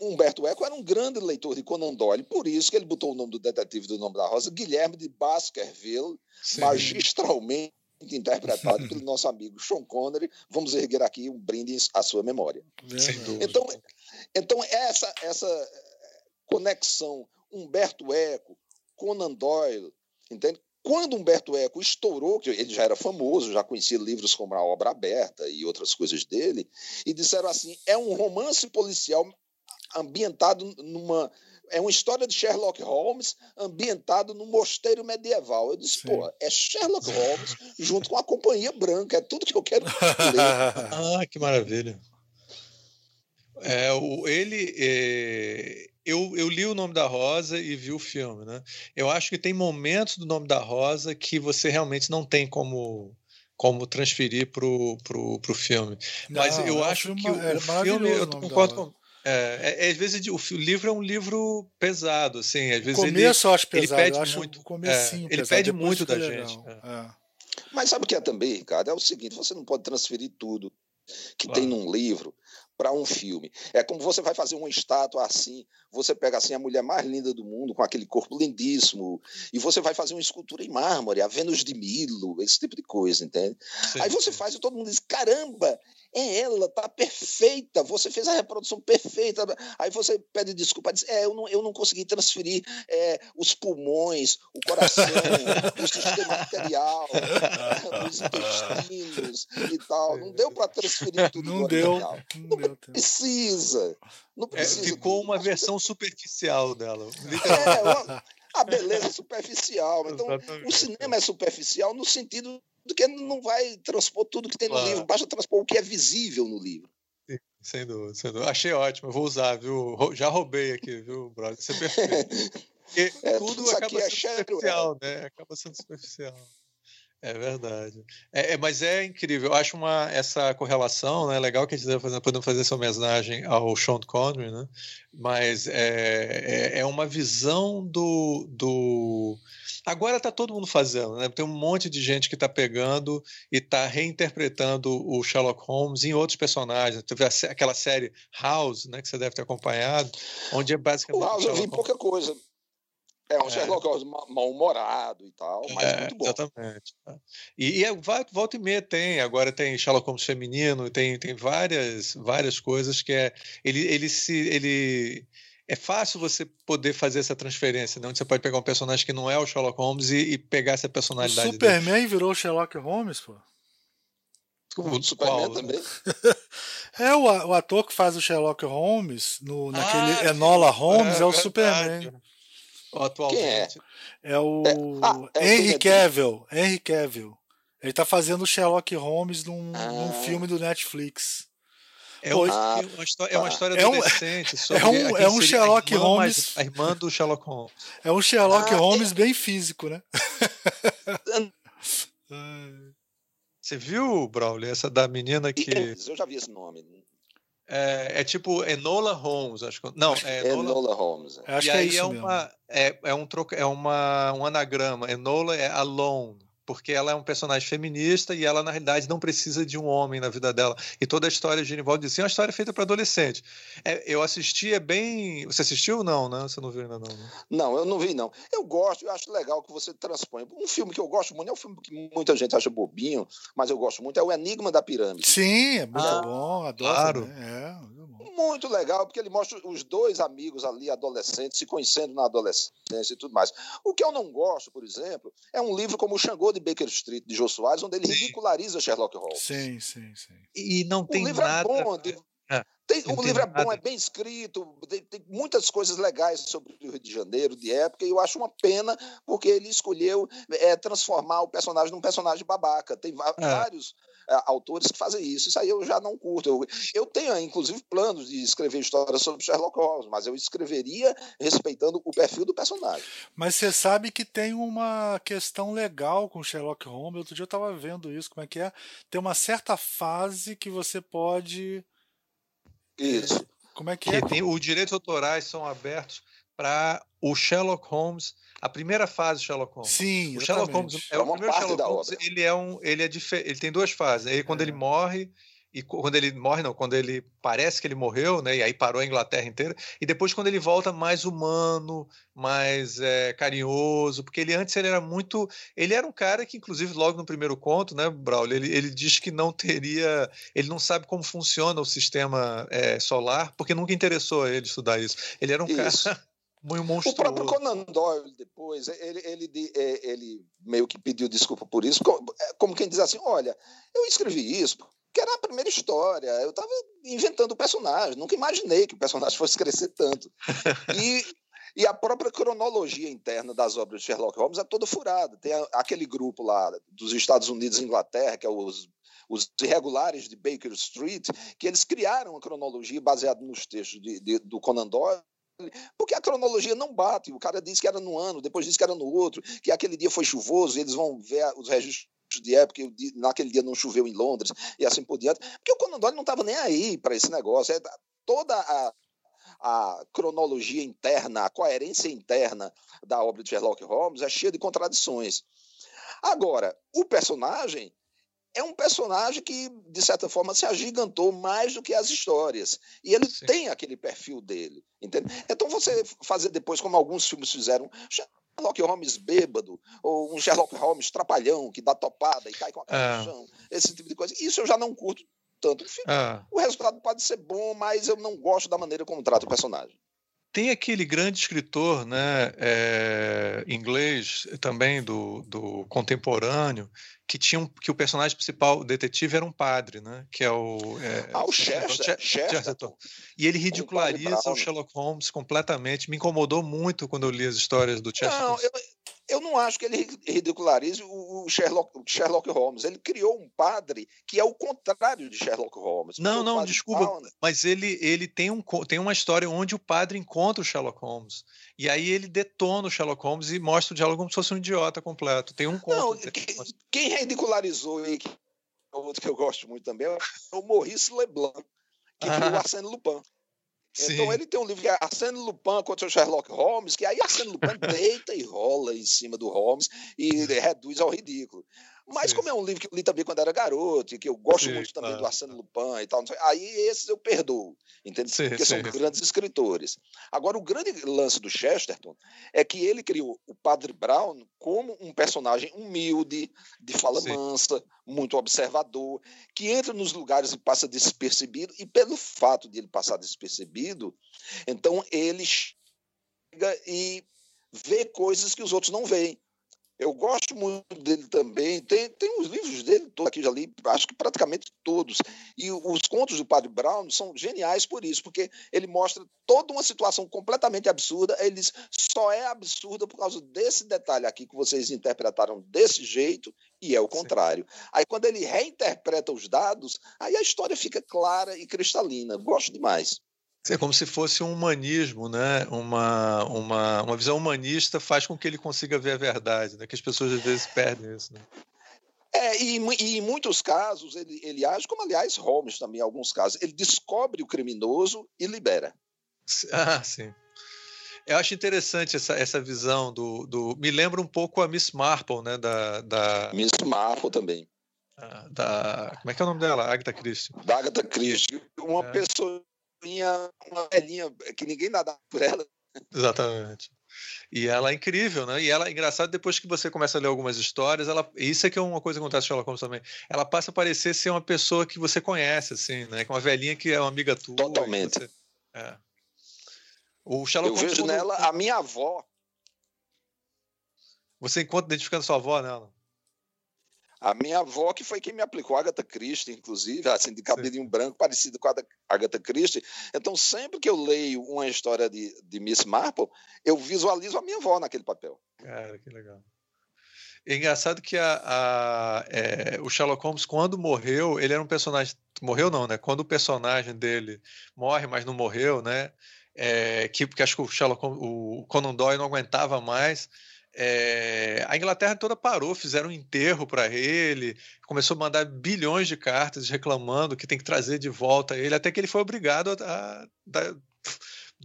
Humberto Eco era um grande leitor de Conan Doyle, por isso que ele botou o nome do detetive do nome da Rosa, Guilherme de Baskerville, Sim. magistralmente interpretado pelo nosso amigo Sean Connery. Vamos erguer aqui um brinde à sua memória. Então, então essa, essa conexão Humberto Eco, Conan Doyle, entende? Quando Humberto Eco estourou, que ele já era famoso, já conhecia livros como A Obra Aberta e outras coisas dele, e disseram assim: é um romance policial ambientado numa. É uma história de Sherlock Holmes ambientado num mosteiro medieval. Eu disse, Sim. pô, é Sherlock Holmes junto com a Companhia Branca, é tudo que eu quero ler. ah, que maravilha. É, o, ele, é, eu, eu li o Nome da Rosa e vi o filme, né? Eu acho que tem momentos do Nome da Rosa que você realmente não tem como como transferir pro, pro, pro filme. Não, Mas eu acho que o, o filme, eu concordo com, é, é, é, às vezes o livro é um livro pesado, assim, às vezes o começo ele, eu acho pesado, ele pede muito, é, ele pesado, pede muito da gente. É. É. Mas sabe o que é também, Ricardo? É o seguinte, você não pode transferir tudo que claro. tem num livro para um filme. É como você vai fazer uma estátua assim, você pega assim a mulher mais linda do mundo, com aquele corpo lindíssimo, e você vai fazer uma escultura em mármore, a Vênus de Milo, esse tipo de coisa, entende? Sim, Aí você sim. faz e todo mundo diz: caramba, é ela, tá perfeita, você fez a reprodução perfeita. Aí você pede desculpa, diz: é, eu não, eu não consegui transferir é, os pulmões, o coração, o sistema arterial, os intestinos e tal. Não deu para transferir tudo. Não deu. Não, não precisa. Não é, precisa. É, ficou uma versão superficial dela. É, a beleza superficial. Então, Exatamente. o cinema é superficial no sentido que não vai transpor tudo que tem no claro. livro, basta transpor o que é visível no livro. Sem dúvida, sem dúvida. Achei ótimo, vou usar, viu? Já roubei aqui, viu, brother? Isso é perfeito. Porque é, tudo, tudo acaba é sendo superficial, é. né? Acaba sendo superficial. É verdade. É, é, mas é incrível. Eu acho uma, essa correlação, né? Legal que a gente está fazendo, podendo fazer essa homenagem ao Sean Connery, né? Mas é, é, é uma visão do, do. Agora está todo mundo fazendo, né? Tem um monte de gente que está pegando e está reinterpretando o Sherlock Holmes em outros personagens. Teve aquela série House, né? Que você deve ter acompanhado, onde é basicamente. O House eu vi pouca coisa. É um é. Sherlock Holmes mal-humorado e tal, mas é, muito bom. Exatamente. E, e volta e meia tem, agora tem Sherlock Holmes feminino, tem, tem várias, várias coisas que é. Ele, ele se. Ele, é fácil você poder fazer essa transferência, né? onde você pode pegar um personagem que não é o Sherlock Holmes e, e pegar essa personalidade. O Superman dele. virou Sherlock Holmes, pô. O Superman também. é o, o ator que faz o Sherlock Holmes no, naquele ah, Enola Holmes é, é o Superman. Atualmente. É? é? o é, ah, é Henry Cavill. Henry Cavill. Ele tá fazendo o Sherlock Holmes num, ah. num filme do Netflix. É, Pô, uma, é uma história, é uma história adolescente é um, é um, é um Sherlock a irmã, Holmes. A irmã do Sherlock Holmes. É um Sherlock ah, Holmes bem físico, né? Você viu, Braulio, essa da menina que. Eu já vi esse nome. É, é, tipo Enola Holmes, acho que. Não, é Enola, Enola Holmes. É. Acho e que é aí é, uma, é, é, um troca, é uma, um anagrama. Enola é alone porque ela é um personagem feminista e ela, na realidade, não precisa de um homem na vida dela. E toda a história de Genivaldo de Si é uma história feita para adolescente. É, eu assisti, é bem. Você assistiu ou não, né? Você não viu ainda, não? Né? Não, eu não vi, não. Eu gosto, eu acho legal que você transpõe. Um filme que eu gosto muito, é um filme que muita gente acha bobinho, mas eu gosto muito, é O Enigma da Pirâmide. Sim, é muito ah, bom, adoro. Claro. Né? É, muito legal, porque ele mostra os dois amigos ali, adolescentes, se conhecendo na adolescência e tudo mais. O que eu não gosto, por exemplo, é um livro como O Xangô de Baker Street, de Jô Soares, onde ele sim. ridiculariza Sherlock Holmes. Sim, sim, sim. E não tem o livro nada... É bom, é. Tem, o livro é bom, é bem escrito, tem, tem, muitas coisas legais sobre o Rio de Janeiro, de época, e eu acho uma pena porque ele escolheu é, transformar o personagem num personagem babaca. Tem é. vários autores que fazem isso. Isso aí eu já não curto. Eu, eu tenho, inclusive, planos de escrever histórias sobre Sherlock Holmes, mas eu escreveria respeitando o perfil do personagem. Mas você sabe que tem uma questão legal com Sherlock Holmes. Outro dia eu estava vendo isso, como é que é? Tem uma certa fase que você pode. Isso. Como é que, que é? Tem, os direitos autorais são abertos para o Sherlock Holmes a primeira fase do Sherlock Holmes. Sim, o Sherlock Holmes é, é o primeiro Sherlock Holmes, obra. ele é um, ele é diferente, ele tem duas fases. Ele, quando é. ele morre e quando ele morre não, quando ele parece que ele morreu, né? E aí parou a Inglaterra inteira. E depois quando ele volta mais humano, mais é, carinhoso, porque ele antes ele era muito, ele era um cara que inclusive logo no primeiro conto, né, Braulio, ele, ele diz que não teria, ele não sabe como funciona o sistema é, solar, porque nunca interessou a ele estudar isso. Ele era um isso. cara o próprio Conan Doyle, depois, ele, ele, é, ele meio que pediu desculpa por isso, é, como quem diz assim: olha, eu escrevi isso porque era a primeira história, eu estava inventando o personagem, nunca imaginei que o personagem fosse crescer tanto. E, e a própria cronologia interna das obras de Sherlock Holmes é toda furada. Tem aquele grupo lá dos Estados Unidos e Inglaterra, que é os os irregulares de Baker Street, que eles criaram a cronologia baseada nos textos de, de, do Conan Doyle porque a cronologia não bate. O cara disse que era no ano, depois disse que era no outro, que aquele dia foi chuvoso, eles vão ver os registros de época, naquele dia não choveu em Londres, e assim por diante. Porque o Conan Doyle não estava nem aí para esse negócio. É, toda a, a cronologia interna, a coerência interna da obra de Sherlock Holmes é cheia de contradições. Agora, o personagem é um personagem que, de certa forma, se agigantou mais do que as histórias. E ele Sim. tem aquele perfil dele. Entende? Então, você fazer depois, como alguns filmes fizeram, Sherlock Holmes bêbado, ou um Sherlock Holmes trapalhão, que dá topada e cai com a cara no é. chão, esse tipo de coisa, isso eu já não curto tanto. É. O resultado pode ser bom, mas eu não gosto da maneira como trata o personagem. Tem aquele grande escritor né, é, inglês também do, do contemporâneo que tinha um, que o personagem principal, o detetive, era um padre, né? Que é o é, ah, o Chester, Chesterton. E ele ridiculariza o Sherlock Holmes completamente. Me incomodou muito quando eu li as histórias do Chesterton. Não, eu, eu não acho que ele ridicularize o Sherlock, Sherlock, Holmes. Ele criou um padre que é o contrário de Sherlock Holmes. Não, não, desculpa. Brown, mas ele, ele tem, um, tem uma história onde o padre encontra o Sherlock Holmes. E aí ele detona o Sherlock Holmes e mostra o diálogo como se fosse um idiota completo. Tem um conto. Não, quem, quem ridicularizou e que é outro que eu gosto muito também é o Maurice Leblanc, que ah. criou o Arsène Lupin. Sim. Então ele tem um livro que é Arsène Lupin contra o Sherlock Holmes, que aí Arsène Lupin deita e rola em cima do Holmes e reduz ao ridículo. Mas Sim. como é um livro que eu li também quando era garoto, e que eu gosto Sim, muito também do Arsène Lupin e tal, aí esses eu perdoo, entende? Porque são grandes escritores. Agora, o grande lance do Chesterton é que ele criou o Padre Brown como um personagem humilde, de fala mansa, muito observador, que entra nos lugares e passa despercebido, e pelo fato de ele passar despercebido, então ele chega e vê coisas que os outros não veem. Eu gosto muito dele também. Tem, tem os livros dele todos aqui, já li, acho que praticamente todos. E os contos do Padre Brown são geniais por isso, porque ele mostra toda uma situação completamente absurda. Ele diz, só é absurda por causa desse detalhe aqui que vocês interpretaram desse jeito, e é o contrário. Sim. Aí, quando ele reinterpreta os dados, aí a história fica clara e cristalina. Gosto demais. É como se fosse um humanismo, né? uma, uma, uma visão humanista faz com que ele consiga ver a verdade, né? que as pessoas às vezes perdem isso. Né? É, e, e, em muitos casos ele, ele age, como aliás Holmes também em alguns casos, ele descobre o criminoso e libera. Ah, sim. Eu acho interessante essa, essa visão do, do. Me lembra um pouco a Miss Marple, né? Da, da... Miss Marple também. Ah, da, como é que é o nome dela? Agatha Christie. Da Agatha Christie. Uma é. pessoa velhinha, uma velhinha que ninguém nadava por ela. Exatamente. E ela é incrível, né? E ela é engraçada depois que você começa a ler algumas histórias, ela isso é que é uma coisa que acontece com Sherlock Holmes também. Ela passa a parecer ser uma pessoa que você conhece, assim, né? Que uma velhinha que é uma amiga tua. Totalmente. Você, é. O Sherlock Eu Holmes, vejo nela a minha avó. Você encontra identificando sua avó nela? A minha avó, que foi quem me aplicou a Agatha Christie, inclusive, assim, de cabelinho Sim. branco, parecido com a Agatha Christie. Então, sempre que eu leio uma história de, de Miss Marple, eu visualizo a minha avó naquele papel. Cara, que legal. É engraçado que a, a é, o Sherlock Holmes, quando morreu, ele era um personagem. Morreu não, né? Quando o personagem dele morre, mas não morreu, né? É, que, porque acho que o Sherlock Holmes, o Conan Doyle não aguentava mais é, a Inglaterra toda parou, fizeram um enterro para ele, começou a mandar bilhões de cartas reclamando que tem que trazer de volta ele, até que ele foi obrigado a, a,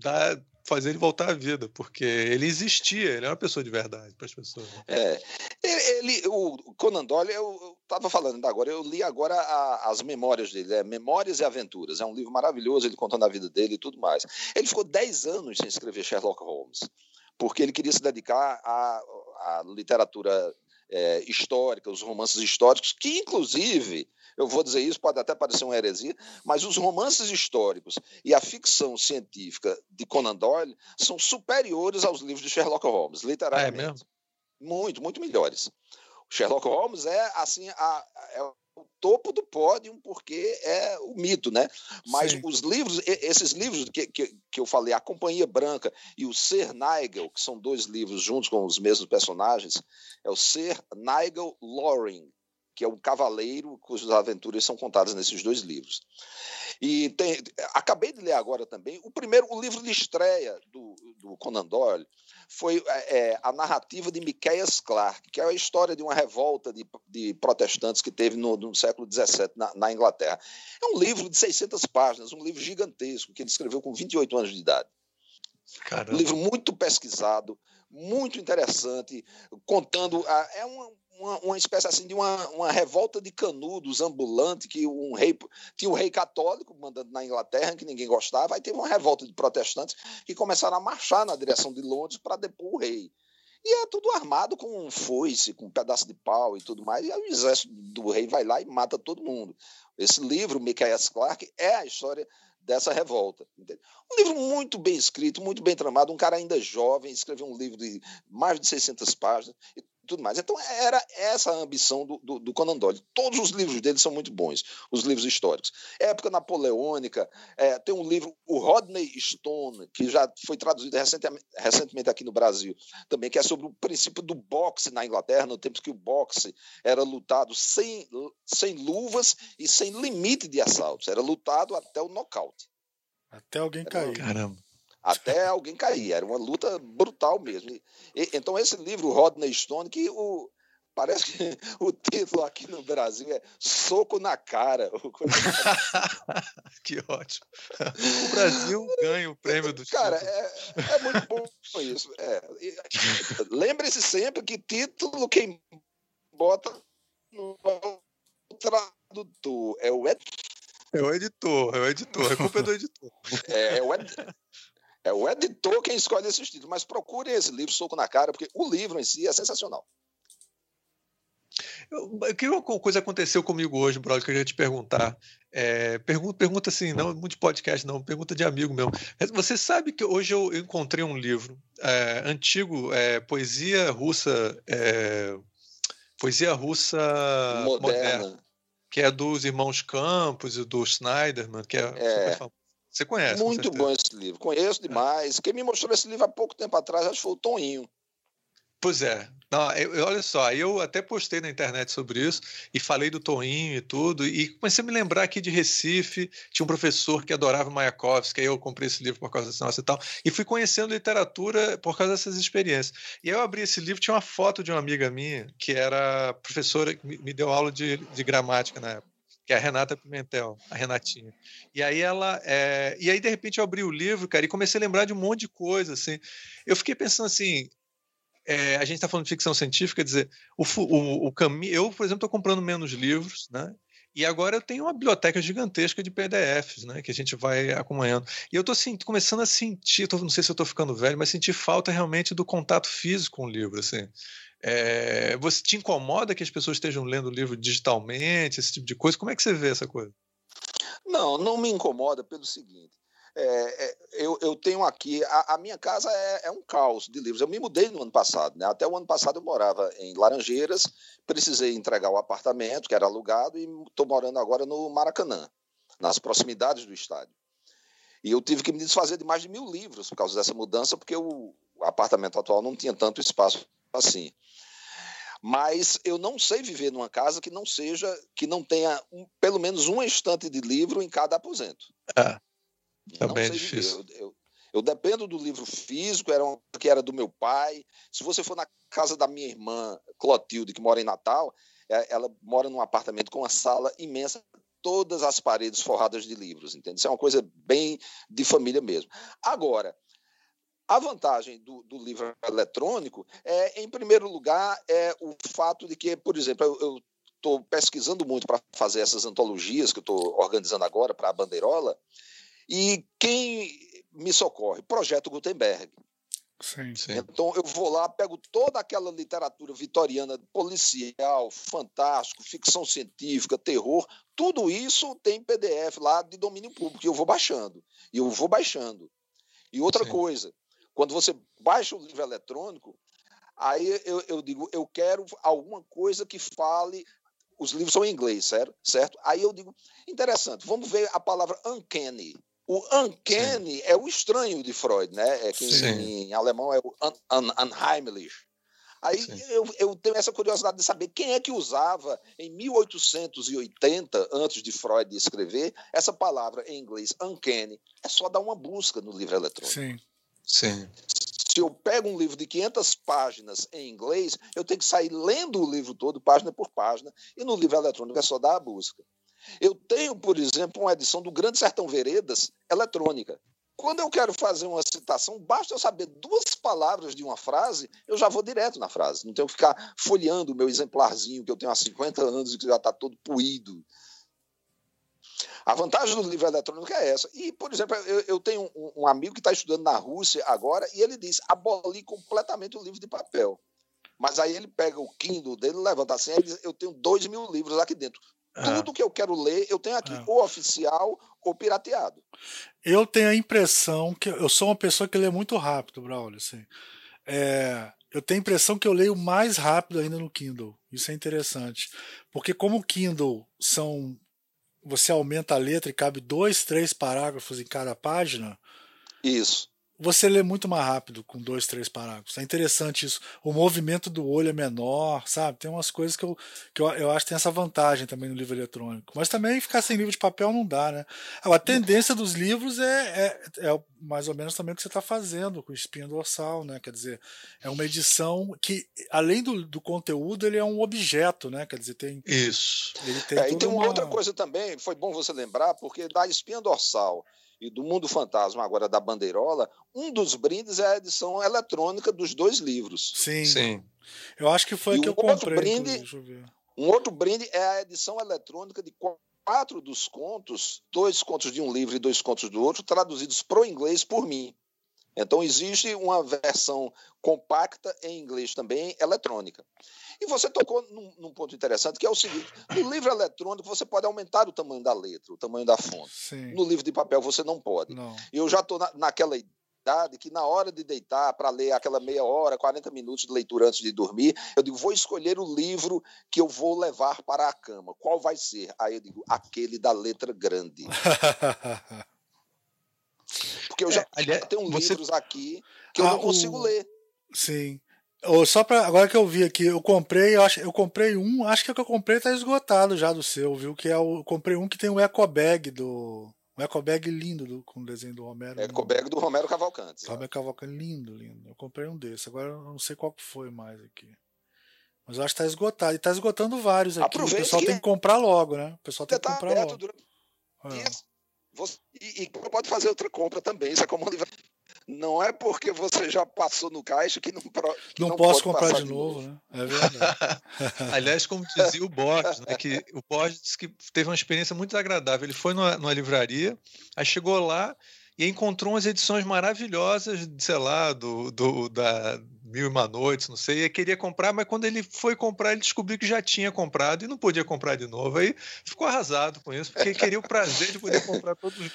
a fazer ele voltar à vida, porque ele existia, ele é uma pessoa de verdade para as pessoas. Né? É, ele, o Conan Doyle, eu estava falando agora, eu li agora a, as memórias dele, é Memórias e Aventuras, é um livro maravilhoso, ele contando a vida dele e tudo mais. Ele ficou 10 anos sem escrever Sherlock Holmes porque ele queria se dedicar à, à literatura é, histórica, os romances históricos, que inclusive, eu vou dizer isso, pode até parecer uma heresia, mas os romances históricos e a ficção científica de Conan Doyle são superiores aos livros de Sherlock Holmes, literalmente. É mesmo? Muito, muito melhores. Sherlock Holmes é assim a, é o topo do pódio porque é o mito, né? Mas Sim. os livros, esses livros que, que, que, eu falei, A Companhia Branca e o Ser Nigel, que são dois livros juntos com os mesmos personagens, é o Ser Nigel Loring, que é um cavaleiro cujas aventuras são contadas nesses dois livros. E tem, acabei de ler agora também o primeiro, o livro de estreia do, do Conan Doyle foi é, é a narrativa de Miqueias Clark, que é a história de uma revolta de, de protestantes que teve no, no século XVII na, na, Inglaterra. É um livro de 600 páginas, um livro gigantesco que ele escreveu com 28 anos de idade. Caramba. Um livro muito pesquisado, muito interessante, contando. A, é uma, uma, uma espécie assim de uma, uma revolta de canudos ambulante que um rei tinha um rei católico mandando na Inglaterra que ninguém gostava, aí teve uma revolta de protestantes que começaram a marchar na direção de Londres para depor o rei. E é tudo armado com um foice, com um pedaço de pau e tudo mais. E o exército do rei vai lá e mata todo mundo. Esse livro, Michael Clarke, é a história dessa revolta. Um livro muito bem escrito, muito bem tramado, um cara ainda jovem, escreveu um livro de mais de 600 páginas, tudo mais. Então era essa a ambição do, do, do, Conan Doyle. Todos os livros dele são muito bons, os livros históricos. Época napoleônica, é, tem um livro, o Rodney Stone, que já foi traduzido recentemente, recentemente aqui no Brasil, também, que é sobre o princípio do boxe na Inglaterra, no tempo que o boxe era lutado sem, sem luvas e sem limite de assaltos. Era lutado até o nocaute. Até alguém cair. Caramba até alguém cair. Era uma luta brutal mesmo. E, então, esse livro, Rodney Stone, que o, parece que o título aqui no Brasil é Soco na Cara. que ótimo. O Brasil ganha o prêmio do Cara, é, é, muito bom isso. É. Lembre-se sempre que título quem bota no tradutor é o editor. É o editor, é o editor, é culpa é do editor. É, é o editor. É o editor quem escolhe esses títulos, mas procure esse livro Soco na Cara, porque o livro em si é sensacional. Eu, que uma coisa aconteceu comigo hoje, brother, que eu ia te perguntar. É, pergunta, pergunta assim, não muito podcast, não, pergunta de amigo meu. Você sabe que hoje eu encontrei um livro é, antigo, é, poesia russa, é, poesia russa moderna. moderna. que é dos irmãos Campos e do Schneiderman, que é, é. super famoso. Você conhece? Muito bom esse livro. Conheço é. demais. É. Quem me mostrou esse livro há pouco tempo atrás, acho que foi o Toninho. Pois é. Não, eu, olha só, eu até postei na internet sobre isso e falei do Toninho e tudo, e comecei a me lembrar aqui de Recife, tinha um professor que adorava Mayakovsky, aí eu comprei esse livro por causa desse nosso e tal, e fui conhecendo literatura por causa dessas experiências. E aí eu abri esse livro, tinha uma foto de uma amiga minha, que era professora, que me deu aula de, de gramática na época que é a Renata Pimentel, a Renatinha. E aí ela, é... e aí de repente eu abri o livro, cara, e comecei a lembrar de um monte de coisa, assim. Eu fiquei pensando assim, é, a gente está falando de ficção científica, dizer, o, o, o caminho. Eu, por exemplo, estou comprando menos livros, né? E agora eu tenho uma biblioteca gigantesca de PDFs, né, que a gente vai acompanhando. E eu estou assim, começando a sentir, tô, não sei se eu estou ficando velho, mas sentir falta realmente do contato físico com o livro. Assim. É, você te incomoda que as pessoas estejam lendo o livro digitalmente, esse tipo de coisa? Como é que você vê essa coisa? Não, não me incomoda pelo seguinte. É, é, eu, eu, tenho aqui, a, a minha casa é, é, um caos de livros. Eu me mudei no ano passado, né? até o ano passado eu morava em Laranjeiras, precisei entregar o apartamento que era alugado e estou morando agora no Maracanã, nas proximidades do estádio. E eu tive que me desfazer de mais de mil livros por causa dessa mudança, porque o apartamento atual não tinha tanto espaço assim. Mas eu não sei viver numa casa que não seja, que não tenha um, pelo menos uma estante de livro em cada aposento. É, também é difícil. Eu, eu, eu, dependo do livro físico, era uma, que era do meu pai. Se você for na casa da minha irmã Clotilde, que mora em Natal, é, ela mora num apartamento com uma sala imensa, todas as paredes forradas de livros, entende? Isso é uma coisa bem de família mesmo. Agora, a vantagem do, do, livro eletrônico é, em primeiro lugar, é o fato de que, por exemplo, eu estou pesquisando muito para fazer essas antologias que eu estou organizando agora para a Bandeirola, e quem me socorre? Projeto Gutenberg. Sim, sim. Então eu vou lá, pego toda aquela literatura vitoriana, policial, fantástico, ficção científica, terror, tudo isso tem PDF lá de domínio público, e eu vou baixando, e eu vou baixando. E outra sim. coisa, quando você baixa o livro eletrônico, aí eu, eu digo, eu quero alguma coisa que fale. Os livros são em inglês, certo? certo? Aí eu digo, interessante, vamos ver a palavra uncanny. O uncanny Sim. é o estranho de Freud, né? É que em, em, alemão é o un, un, unheimlich. Aí eu, eu, tenho essa curiosidade de saber quem é que usava em 1880, antes de Freud escrever, essa palavra em inglês, uncanny. É só dar uma busca no livro eletrônico. Sim. Sim. Se eu pego um livro de 500 páginas em inglês, eu tenho que sair lendo o livro todo, página por página, e no livro eletrônico é só dar a busca. Eu tenho, por exemplo, uma edição do Grande Sertão Veredas eletrônica. Quando eu quero fazer uma citação, basta eu saber duas palavras de uma frase, eu já vou direto na frase. Não tenho que ficar folheando o meu exemplarzinho, que eu tenho há 50 anos e que já está todo puído. A vantagem do livro eletrônico é essa. E, por exemplo, eu, eu tenho um, um, amigo que está estudando na Rússia agora e ele diz: aboli completamente o livro de papel. Mas aí ele pega o Kindle dele, levanta assim, e diz, eu tenho dois mil livros aqui dentro. Ah. Tudo que eu quero ler, eu tenho aqui, ah. ou oficial ou pirateado. Eu tenho a impressão que eu sou uma pessoa que lê muito rápido, Braulio. Assim. É, eu tenho a impressão que eu leio mais rápido ainda no Kindle. Isso é interessante. Porque como o Kindle são. Você aumenta a letra e cabe dois, três parágrafos em cada página. Isso você lê muito mais rápido com dois, três parágrafos. É interessante isso. O movimento do olho é menor, sabe? Tem umas coisas que eu, que eu, eu acho que tem essa vantagem também no livro eletrônico. Mas também ficar sem livro de papel não dá, né? A tendência dos livros é, é, é mais ou menos também o que você está fazendo com o espinho dorsal, né? Quer dizer, é uma edição que, além do, do conteúdo, ele é um objeto, né? Quer dizer, tem. Isso. Ele tem é, e tem uma, uma outra coisa também, foi bom você lembrar, porque da espinha dorsal e do Mundo Fantasma, agora da Bandeirola, um dos brindes é a edição eletrônica dos dois livros. Sim. Sim. Eu acho que foi e que um eu comprei. Brinde, um outro brinde é a edição eletrônica de quatro dos contos, dois contos de um livro e dois contos do outro, traduzidos para o inglês por mim. Então existe uma versão compacta em inglês também, eletrônica. E você tocou num, num, ponto interessante, que é o seguinte: no livro eletrônico você pode aumentar o tamanho da letra, o tamanho da fonte. Sim. No livro de papel você não pode. Não. Eu já estou na, naquela idade que na hora de deitar para ler aquela meia hora, 40 minutos de leitura antes de dormir, eu digo, vou escolher o livro que eu vou levar para a cama. Qual vai ser? Aí eu digo, aquele da letra grande. Porque eu já, é, já tenho você... livros aqui que eu ah, não consigo o... ler. Sim. Só para agora que eu vi aqui, eu comprei, eu, acho, eu comprei um, acho que o que eu comprei tá esgotado já do seu, viu? Que é o, eu comprei um que tem o eco bag do, um eco bag lindo do, com o desenho do Romero. Eco bag do Romero Cavalcante. Romero Cavalcante, lindo, lindo. Eu comprei um desse. Agora eu não sei qual que foi mais aqui. Mas eu acho que tá esgotado. E tá esgotando vários aqui. O pessoal tem que comprar logo, né? O pessoal tem que tá comprar logo. Durante... É. Você, e, e, pode fazer outra compra também. Isso é como não é porque você já passou no caixa que não que não, não posso comprar de novo, né? É verdade. Aliás, como dizia o Borges, né, que o Borges disse que teve uma experiência muito agradável. Ele foi numa, numa livraria, aí chegou lá e encontrou umas edições maravilhosas, sei lá, do, do da Mil e Uma Noites, não sei, e queria comprar, mas quando ele foi comprar, ele descobriu que já tinha comprado e não podia comprar de novo. Aí ficou arrasado com isso, porque queria o prazer de poder comprar todos os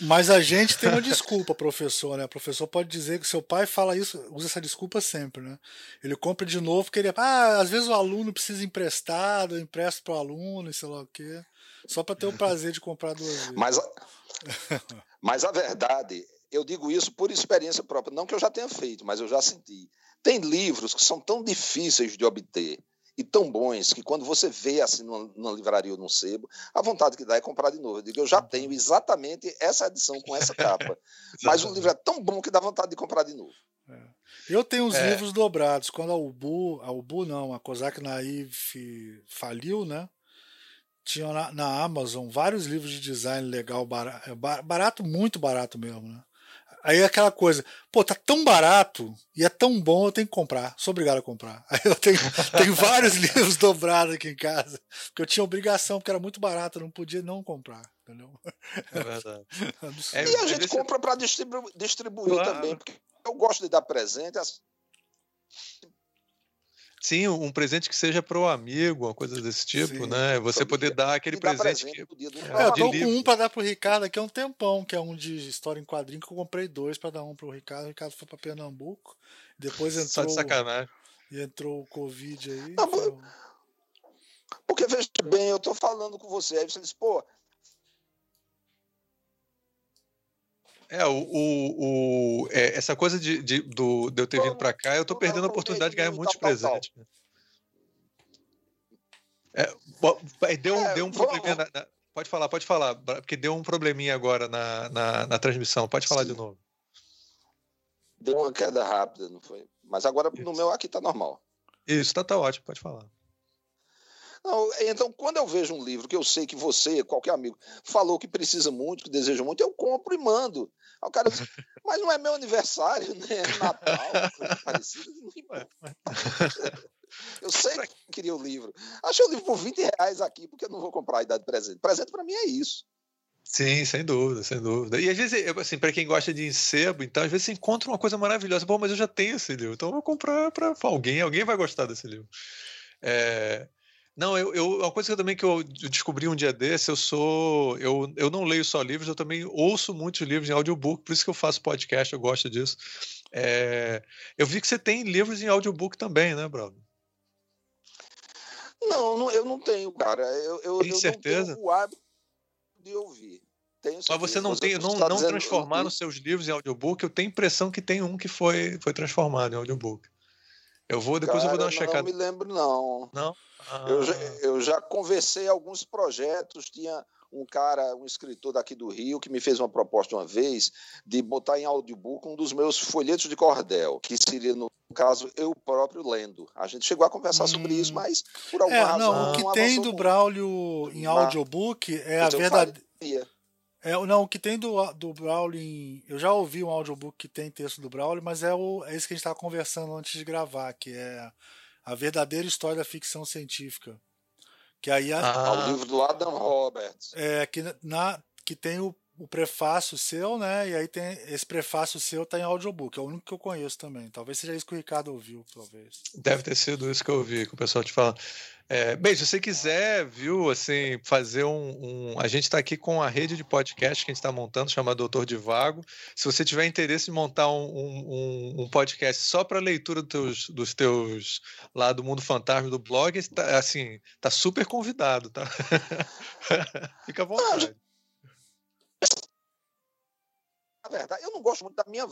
mas a gente tem uma desculpa, professor, né? O professor pode dizer que seu pai fala isso, usa essa desculpa sempre, né? Ele compra de novo porque ele, ah, às vezes o aluno precisa emprestado, eu empresto para o aluno e sei lá o quê, só para ter o prazer de comprar duas vezes. Mas a, mas a verdade, eu digo isso por experiência própria, não que eu já tenha feito, mas eu já senti. Tem livros que são tão difíceis de obter e tão bons que quando você vê assim numa, numa, livraria ou num sebo, a vontade que dá é comprar de novo. Eu digo, eu já tenho exatamente essa edição com essa capa. mas o livro é tão bom que dá vontade de comprar de novo. É. Eu tenho os é. livros dobrados. Quando a Ubu, a Ubu não, a Kozak Naive faliu, né? Tinha na, na, Amazon vários livros de design legal, barato, barato, muito barato mesmo, né? Aí é aquela coisa, pô, tá tão barato e é tão bom, eu tenho que comprar. Sou obrigado a comprar. Aí eu tenho, tenho vários livros dobrados aqui em casa, porque eu tinha obrigação, porque era muito barato, eu não podia não comprar. Entendeu? É verdade. É, e a gente compra para distribu distribuir claro. também, porque eu gosto de dar presente. Sim, um presente que seja para o amigo, uma coisa desse tipo, Sim. né? Você poder dar aquele presente. presente que... é, eu tô com um para dar pro Ricardo aqui há um tempão, que é um de história em quadrinho, que eu comprei dois para dar um pro Ricardo. O Ricardo foi para Pernambuco, depois entrou. Só de sacanagem. E entrou o Covid aí. Não, então... Porque veja bem, eu tô falando com você, aí você diz, pô, É, o, o, o é, essa coisa de, de, do, de eu ter vindo para cá, eu tô perdendo a oportunidade de ganhar muitos presentes. É, deu, é, deu um probleminha. Na, na, pode falar, pode falar, porque deu um probleminha agora na, na, na transmissão. Pode falar Sim. de novo. Deu uma queda rápida, não foi? Mas agora Isso. no meu aqui tá normal. Isso, tá, tá ótimo, pode falar. Não, então, quando eu vejo um livro que eu sei que você, qualquer amigo, falou que precisa muito, que deseja muito, eu compro e mando. Aí o cara diz, mas não é meu aniversário, né? É Natal, coisa parecida. Eu sei que queria o livro. Achei o livro por 20 reais aqui, porque eu não vou comprar a idade de presente. Presente para mim é isso. Sim, sem dúvida, sem dúvida. E às vezes, assim, para quem gosta de sebo, então às vezes você encontra uma coisa maravilhosa. Bom, mas eu já tenho esse livro, então eu vou comprar para alguém, alguém vai gostar desse livro. É, Não, eu, eu, uma coisa que eu também que eu descobri um dia desse, eu sou. Eu, eu não leio só livros, eu também ouço muitos livros em audiobook, por isso que eu faço podcast, eu gosto disso. É, eu vi que você tem livros em audiobook também, né, Bruno? Não, não, eu não tenho, cara. Eu, eu, tem eu certeza? não tenho o hábito de ouvir. Mas você não tem, não, não transformar os seus livros em audiobook? Eu tenho impressão que tem um que foi, foi transformado em audiobook. Eu vou, depois Cara, eu vou dar uma não, checada. Não me lembro, não. Não? Ah. Eu, já, ah. eu já conversei alguns projetos, tinha um cara, um escritor daqui do Rio, que me fez uma proposta uma vez de botar em audiobook um dos meus folhetos de cordel, que seria, no caso, eu próprio lendo. A gente chegou a conversar hum. sobre isso, hum. mas por alguma é, razão. Não, o que tem do Braulio em audiobook é a verdade. É, não, o que tem do, do Brawling. Eu já ouvi um audiobook que tem texto do Brawling, mas é, o, é isso que a gente estava conversando antes de gravar, que é a verdadeira história da ficção científica. Que aí a, ah, o livro do Adam Roberts. É, que, na, que tem o, o prefácio seu, né? E aí tem esse prefácio seu tá em audiobook, é o único que eu conheço também. Talvez seja isso que o Ricardo ouviu, talvez. Deve ter sido isso que eu ouvi, que o pessoal te fala. É, bem, se você quiser, viu, assim, fazer um. um a gente está aqui com a rede de podcast que a gente está montando, chamada Doutor de Vago. Se você tiver interesse em montar um, um, um podcast só para leitura dos teus, dos teus lá do Mundo Fantasma do blog, tá, assim, tá super convidado, tá? Fica à vontade. Verdade, eu não gosto muito da minha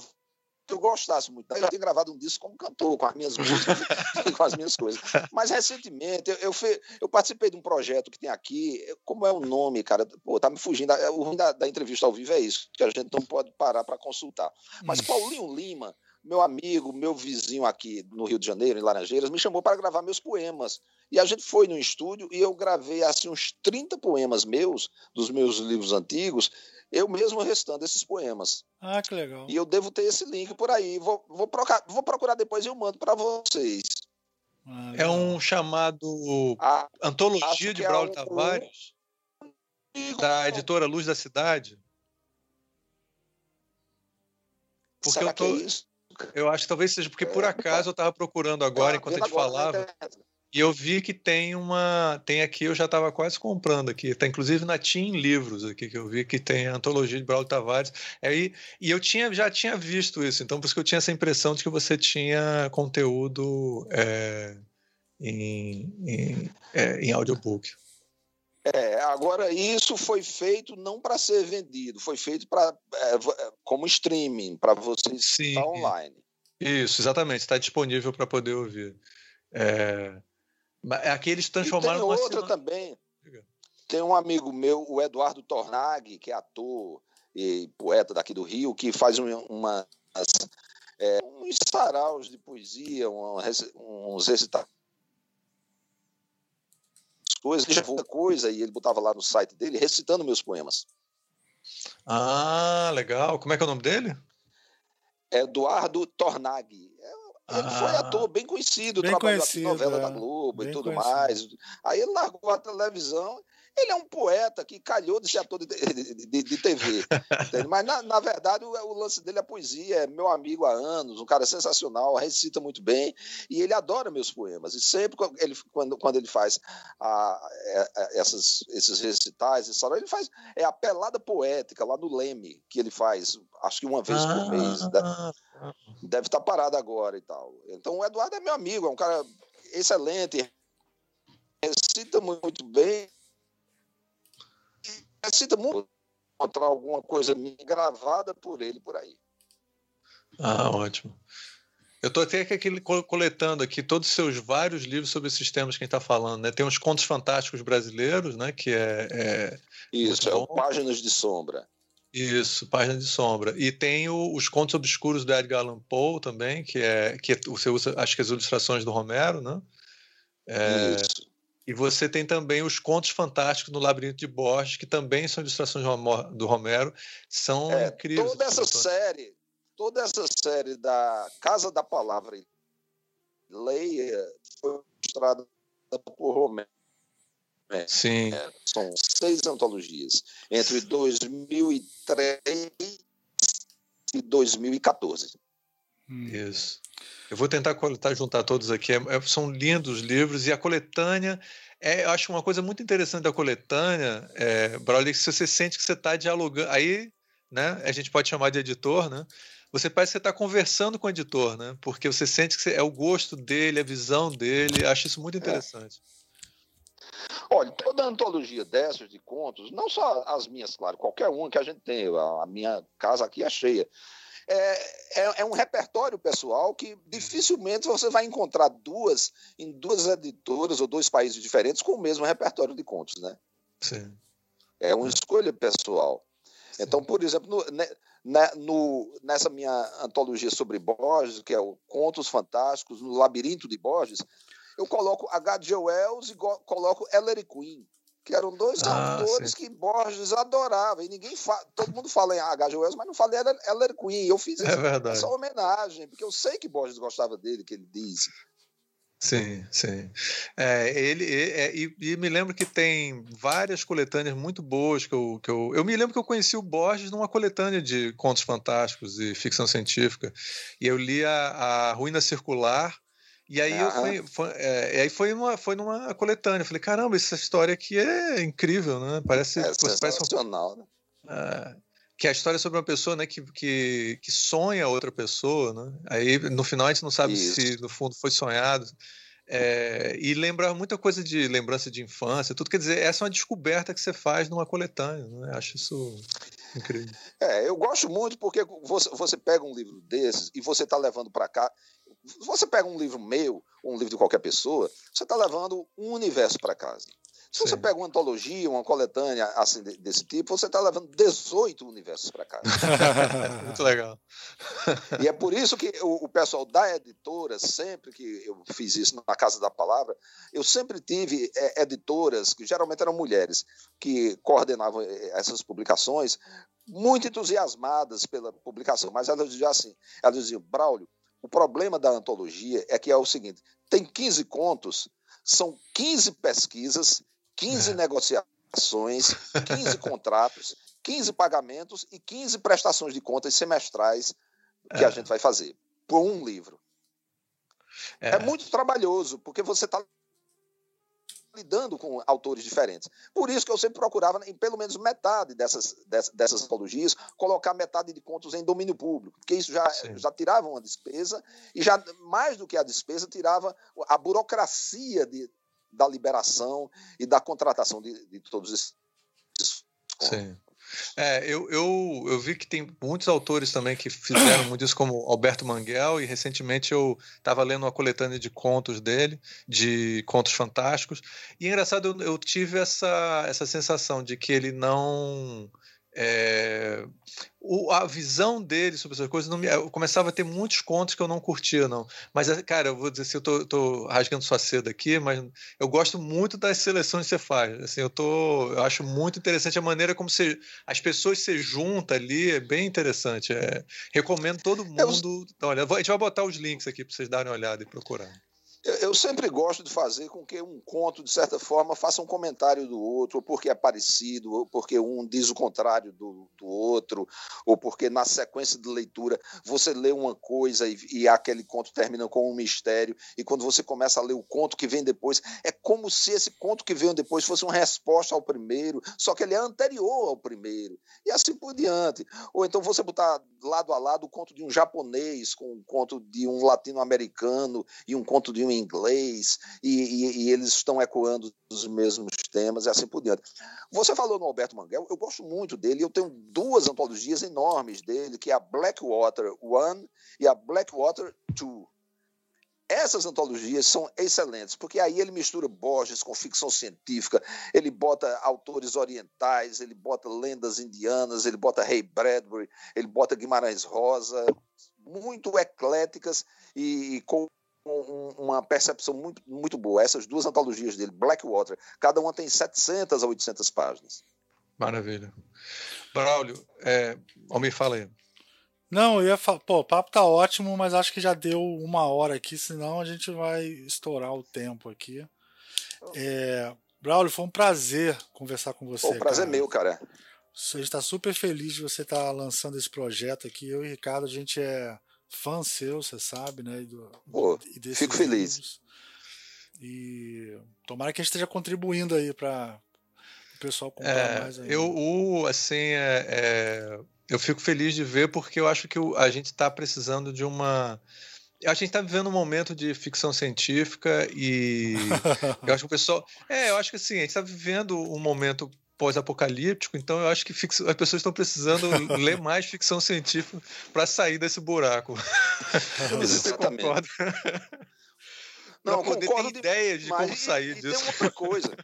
eu gostasse muito. Eu já tinha gravado um disco como cantor, com as minhas músicas, com as minhas coisas. Mas recentemente eu, eu, fui, eu, participei de um projeto que tem aqui. Como é o nome, cara? Pô, tá me fugindo. O ruim da, da entrevista ao vivo é isso, que a gente não pode parar para consultar. Mas hum. Paulinho Lima, meu amigo, meu vizinho aqui no Rio de Janeiro, em Laranjeiras, me chamou para gravar meus poemas. E a gente foi no estúdio e eu gravei assim uns 30 poemas meus, dos meus livros antigos, eu mesmo restando esses poemas. Ah, que legal. E eu devo ter esse link por aí. Vou, vou, procurar, vou procurar depois e eu mando para vocês. Ah, é um chamado ah, Antologia de Braulio é um, Tavares, um... da editora Luz da Cidade. Porque Será eu tô. É eu acho que talvez seja porque por é, acaso eu estava procurando agora, enquanto a gente falava. E eu vi que tem uma. Tem aqui, eu já estava quase comprando aqui. Está inclusive na Team Livros aqui, que eu vi que tem a antologia de Braulio Tavares. Aí, e eu tinha, já tinha visto isso, então por isso que eu tinha essa impressão de que você tinha conteúdo é, em, em, é, em audiobook. É, agora isso foi feito não para ser vendido, foi feito para é, é, como streaming, para você estar online. Isso, exatamente, está disponível para poder ouvir. É, é aqui eles transformaram. E tem outra também. Tem um amigo meu, o Eduardo Tornag, que é ator e poeta daqui do Rio, que faz uma, uma é, uns saraus de poesia, uns recitados coisas, ele já muita coisa e ele botava lá no site dele recitando meus poemas. Ah, legal. Como é que é o nome dele? Eduardo Tornag. Ele ah, foi ator bem conhecido, bem trabalhou conhecido, novela é. da Globo bem e tudo conhecido. mais. Aí ele largou a televisão ele é um poeta que calhou de ser ator de, de, de, TV. Mas, na, na verdade, o, o, lance dele é poesia. É meu amigo há anos, um cara sensacional, recita muito bem. E ele adora meus poemas. E sempre ele, quando, quando ele faz a, a, a, essas, esses recitais, ele faz. É a pelada poética lá no Leme, que ele faz, acho que uma vez ah, por mês. Deve, deve estar parado agora e tal. Então, o Eduardo é meu amigo, é um cara excelente, recita muito bem necessita muito encontrar alguma coisa gravada por ele por aí. Ah, ótimo. Eu estou até aqui coletando aqui todos os seus vários livros sobre esses temas que a gente está falando. Né? Tem uns contos fantásticos brasileiros, né? Que é. é Isso, é o Páginas de Sombra. Isso, Páginas de Sombra. E tem o, os contos obscuros do Edgar Allan Poe também, que é que você usa, acho que as ilustrações do Romero, né? É, Isso. E você tem também os Contos Fantásticos no Labirinto de Borges, que também são ilustrações do Romero, são é, incríveis. Toda essa série, toda essa série da Casa da Palavra Leia foi ilustrada por Romero. É, Sim. É, são seis antologias, entre 2003 e 2014. Isso. Eu vou tentar coletar, juntar todos aqui. É, é, são lindos livros e a coletânea. É, eu acho uma coisa muito interessante da coletânea, é, Braulio, que se você sente que você está dialogando, aí, né, a gente pode chamar de editor, né? Você parece que você está conversando com o editor, né? Porque você sente que você, é o gosto dele, a visão dele. Acho isso muito é. interessante. É. Olha, toda antologia dessas de contos, não só as minhas, claro, qualquer uma que a gente tem, a minha casa aqui é cheia. É, é, é, um repertório pessoal que dificilmente você vai encontrar duas em duas editoras ou dois países diferentes com o mesmo repertório de contos, né? Sim. É uma escolha pessoal. Sim. Então, por exemplo, no, né, no, nessa minha antologia sobre Borges, que é o Contos Fantásticos no Labirinto de Borges, eu coloco H.G. Wells e coloco Ellery Queen, que eram dois ah, autores sim. que Borges adorava. E ninguém fala, todo mundo fala em H.G. Wells, mas não fala em Ellery Queen. Eu fiz é essa homenagem, porque eu sei que Borges gostava dele, que ele disse. Sim, sim. É, ele, é, e, e, me lembro que tem várias coletâneas muito boas que eu, que eu. Eu me lembro que eu conheci o Borges numa coletânea de contos fantásticos e ficção científica. E eu li a, a Ruína Circular e aí, eu fui, foi, é, aí foi, uma, foi numa coletânea. Eu falei, caramba, essa história aqui é incrível, né? Parece, é sensacional, parece um, né? É, que é a história sobre uma pessoa né, que, que, que sonha outra pessoa, né? Aí no final a gente não sabe Isso. se no fundo foi sonhado. É, e lembra muita coisa de lembrança de infância, tudo. Quer dizer, essa é uma descoberta que você faz numa coletânea, né? Acho isso incrível. É, eu gosto muito porque você, você pega um livro desses e você está levando para cá você pega um livro meu, ou um livro de qualquer pessoa, você está levando um universo para casa. Se Sim. você pega uma antologia, uma coletânea assim, desse tipo, você está levando 18 universos para casa. Muito legal. e é por isso que o, o, pessoal da editora, sempre que eu fiz isso na Casa da Palavra, eu sempre tive é, editoras, que geralmente eram mulheres, que coordenavam é, essas publicações, muito entusiasmadas pela publicação. Mas elas diziam assim: elas diziam, Braulio, o problema da antologia é que é o seguinte: tem 15 contos, são 15 pesquisas, 15 é. negociações, 15 contratos, 15 pagamentos e 15 prestações de contas semestrais que é. a gente vai fazer por um livro. É. é muito trabalhoso, porque você está lidando com autores diferentes. Por isso que eu sempre procurava, em pelo menos metade dessas, dessas, dessas antologias, colocar metade de contos em domínio público, porque isso já, já tirava uma despesa, e já mais do que a despesa, tirava a burocracia de, da liberação e da contratação de, de todos esses. Sim. É, eu, eu, eu vi que tem muitos autores também que fizeram muito isso, como Alberto Manguel, e recentemente eu estava lendo uma coletânea de contos dele, de contos fantásticos, e é engraçado, eu, eu tive essa, essa sensação de que ele não é, o, a visão dele sobre essas coisas, não me, eu começava a ter muitos contos que eu não curtia, não. Mas, é, cara, eu vou dizer assim, eu tô, tô rasgando sua seda aqui, mas eu gosto muito das seleções que você faz. Assim, eu, tô, eu acho muito interessante a maneira como você, as pessoas se juntam ali, é bem interessante. É, recomendo todo mundo. Eu... Olha, a gente vai botar os links aqui para vocês darem uma olhada e procurar. Eu sempre gosto de fazer com que um conto, de certa forma, faça um comentário do outro, ou porque é parecido, ou porque um diz o contrário do, do outro, ou porque na sequência de leitura você lê uma coisa e, e, aquele conto termina com um mistério, e quando você começa a ler o conto que vem depois, é como se esse conto que veio depois fosse uma resposta ao primeiro, só que ele é anterior ao primeiro, e assim por diante. Ou então você botar lado a lado o conto de um japonês com o conto de um latino-americano e um conto de um inglês, e, e, e, eles estão ecoando os mesmos temas e assim por diante. Você falou no Alberto Manguel, eu gosto muito dele, eu tenho duas antologias enormes dele, que é a Blackwater One e a Blackwater Two. Essas antologias são excelentes, porque aí ele mistura Borges com ficção científica, ele bota autores orientais, ele bota lendas indianas, ele bota Ray Bradbury, ele bota Guimarães Rosa, muito ecléticas e, e com um, uma percepção muito, muito boa. Essas duas antologias dele, Blackwater, cada uma tem 700 a 800 páginas. Maravilha. Braulio, é, me fala aí. Não, eu ia falar, pô, o papo tá ótimo, mas acho que já deu uma hora aqui, senão a gente vai estourar o tempo aqui. É, Braulio, foi um prazer conversar com você. O prazer cara. é meu, cara. A gente está super feliz de você estar tá lançando esse projeto aqui. Eu e o Ricardo, a gente é fã seu, você sabe, né? E do, Pô, e fico feliz. Livros. E tomara que a gente esteja contribuindo aí para o pessoal comprar é, mais ainda. Eu, o, assim, é, é, eu fico feliz de ver porque eu acho que a gente está precisando de uma. A gente está vivendo um momento de ficção científica e eu acho que o pessoal. É, eu acho que assim, a gente está vivendo um momento pós-apocalíptico, então eu acho que fix... as pessoas estão precisando ler mais ficção científica para sair desse buraco. Você concorda? Não, poder ter de... ideia de como sair e, disso. tem outra coisa.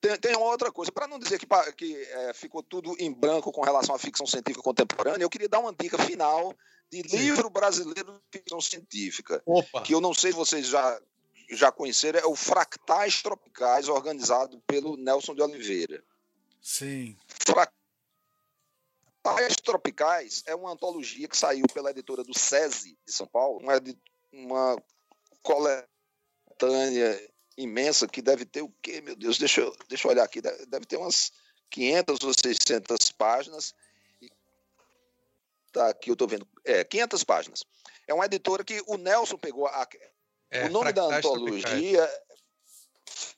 Tem, tem uma outra coisa. Para não dizer que, que é, ficou tudo em branco com relação à ficção científica contemporânea, eu queria dar uma dica final de livro brasileiro de ficção científica. Opa. Que eu não sei se vocês já, já conheceram, é o Fractais Tropicais, organizado pelo Nelson de Oliveira. Sim. Fractais Tropicais é uma antologia que saiu pela editora do SESI de São Paulo, uma, uma coletânea imensa que deve ter o quê, meu Deus? Deixa eu, deixa eu olhar aqui. Deve ter umas 500 ou 600 páginas. Tá aqui, eu estou vendo. É, 500 páginas. É uma editora que o Nelson pegou. A, é, o nome da antologia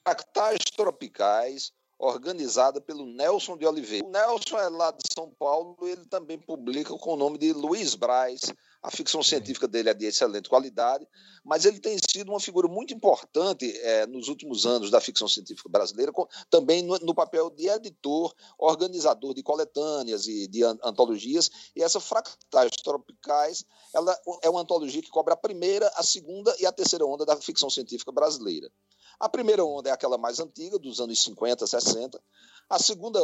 Fractais Tropicais organizada pelo Nelson de Oliveira. O Nelson é lá de São Paulo, ele também publica com o nome de Luiz Braz. A ficção científica dele é de excelente qualidade, mas ele tem sido uma figura muito importante é, nos últimos anos da ficção científica brasileira, com, também no, no, papel de editor, organizador de coletâneas e de antologias. E essa Fractais Tropicais ela é uma antologia que cobre a primeira, a segunda e a terceira onda da ficção científica brasileira. A primeira onda é aquela mais antiga, dos anos 50, 60. A segunda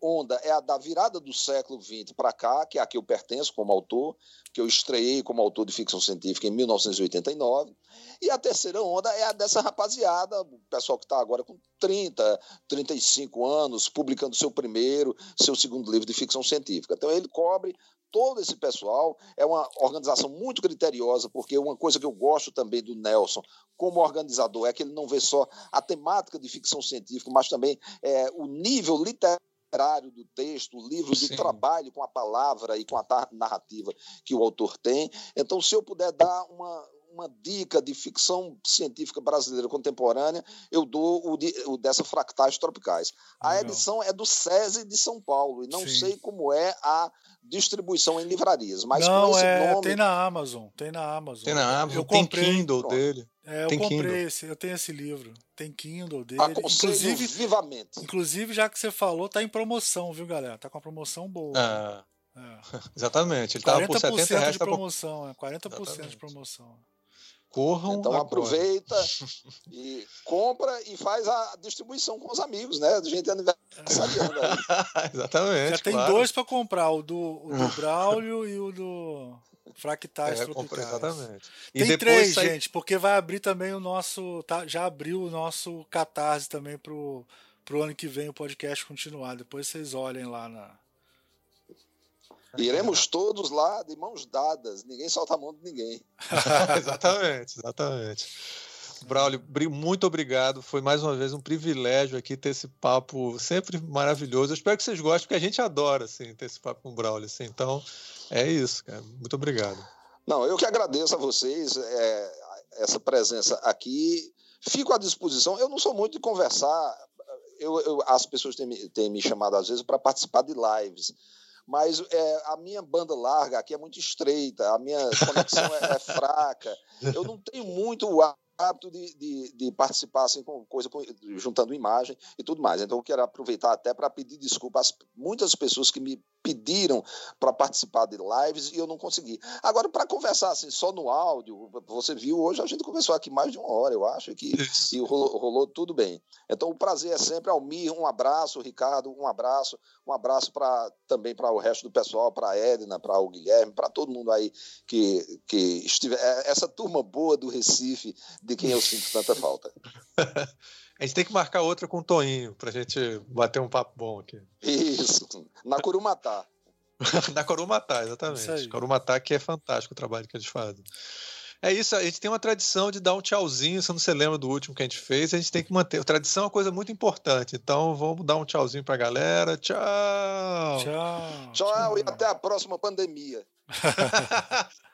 onda é a da virada do século XX para cá, que é a que eu pertenço como autor, que eu estreiei como autor de ficção científica em 1989. E a terceira onda é a dessa rapaziada, o pessoal que está agora com 30, 35 anos, publicando seu primeiro, seu segundo livro de ficção científica. Então ele cobre todo esse pessoal. É uma organização muito criteriosa, porque uma coisa que eu gosto também do Nelson como organizador é que ele não vê só a temática de ficção científica, mas também é, o nível literário do texto, o livro de trabalho com a palavra e com a narrativa que o autor tem. Então, se eu puder dar uma, uma dica de ficção científica brasileira contemporânea, eu dou o, de, o dessa Fractais Tropicais. A Legal. edição é do SESI de São Paulo, e não Sim. sei como é a distribuição em livrarias, mas não, com esse é, nome... tem na Amazon, tem na Amazon. Tem na Amazon, eu tem comprei, Kindle pronto. dele. É, eu tem comprei Kindle. esse, eu tenho esse livro. Tem Kindle dele. inclusive, vivamente. Inclusive, já que você falou, tá em promoção, viu, galera? Tá com uma promoção boa. Ah, é. Exatamente. Ele tava por 70 reais. de promoção, é, 40% Exatamente. de promoção. Corram então agora. aproveita e compra e faz a distribuição com os amigos, né? Do gente aniversariando aí. Exatamente. Já tem claro. dois para comprar, o do, o do Braulio e o do Fractais é, Tropicais. Exatamente. E tem três, sai... gente, porque vai abrir também o nosso. Tá, já abriu o nosso catarse também pro, pro ano que vem o podcast continuar. Depois vocês olhem lá na, Iremos todos lá de mãos dadas, ninguém solta a mão de ninguém. exatamente, exatamente. Braulio, muito obrigado. Foi mais uma vez um privilégio aqui ter esse papo sempre maravilhoso. Eu espero que vocês gostem, porque a gente adora assim, ter esse papo com o Braulio. Assim. Então, é isso, cara. Muito obrigado. Não, eu que agradeço a vocês é, essa presença aqui. Fico à disposição. Eu não sou muito de conversar. Eu, eu as pessoas têm, têm me chamado às vezes para participar de lives mas é, a minha banda larga aqui é muito estreita, a minha conexão é, é fraca. Eu não tenho muito hábito de, de, de, participar assim com coisa juntando imagem e tudo mais. Então eu quero aproveitar até para pedir desculpas às muitas pessoas que me pediram para participar de lives e eu não consegui. Agora para conversar assim só no áudio, você viu hoje a gente conversou aqui mais de uma hora, eu acho que e rolou, rolou tudo bem. Então o prazer é sempre Almir, um abraço, Ricardo, um abraço, um abraço para também para o resto do pessoal, para a Edna, para o Guilherme, para todo mundo aí que que estiver é, essa turma boa do Recife de quem eu sinto tanta falta. A gente tem que marcar outra com o Toinho pra gente bater um papo bom aqui. Isso, na Curumatá. na Curumatá, exatamente. Curumatá que é fantástico o trabalho que eles fazem. É isso, a gente tem uma tradição de dar um tchauzinho, se não você lembra do último que a gente fez, a gente tem que manter. A tradição é uma coisa muito importante, então vamos dar um tchauzinho pra galera. Tchau! Tchau! Tchau, tchau. e até a próxima pandemia.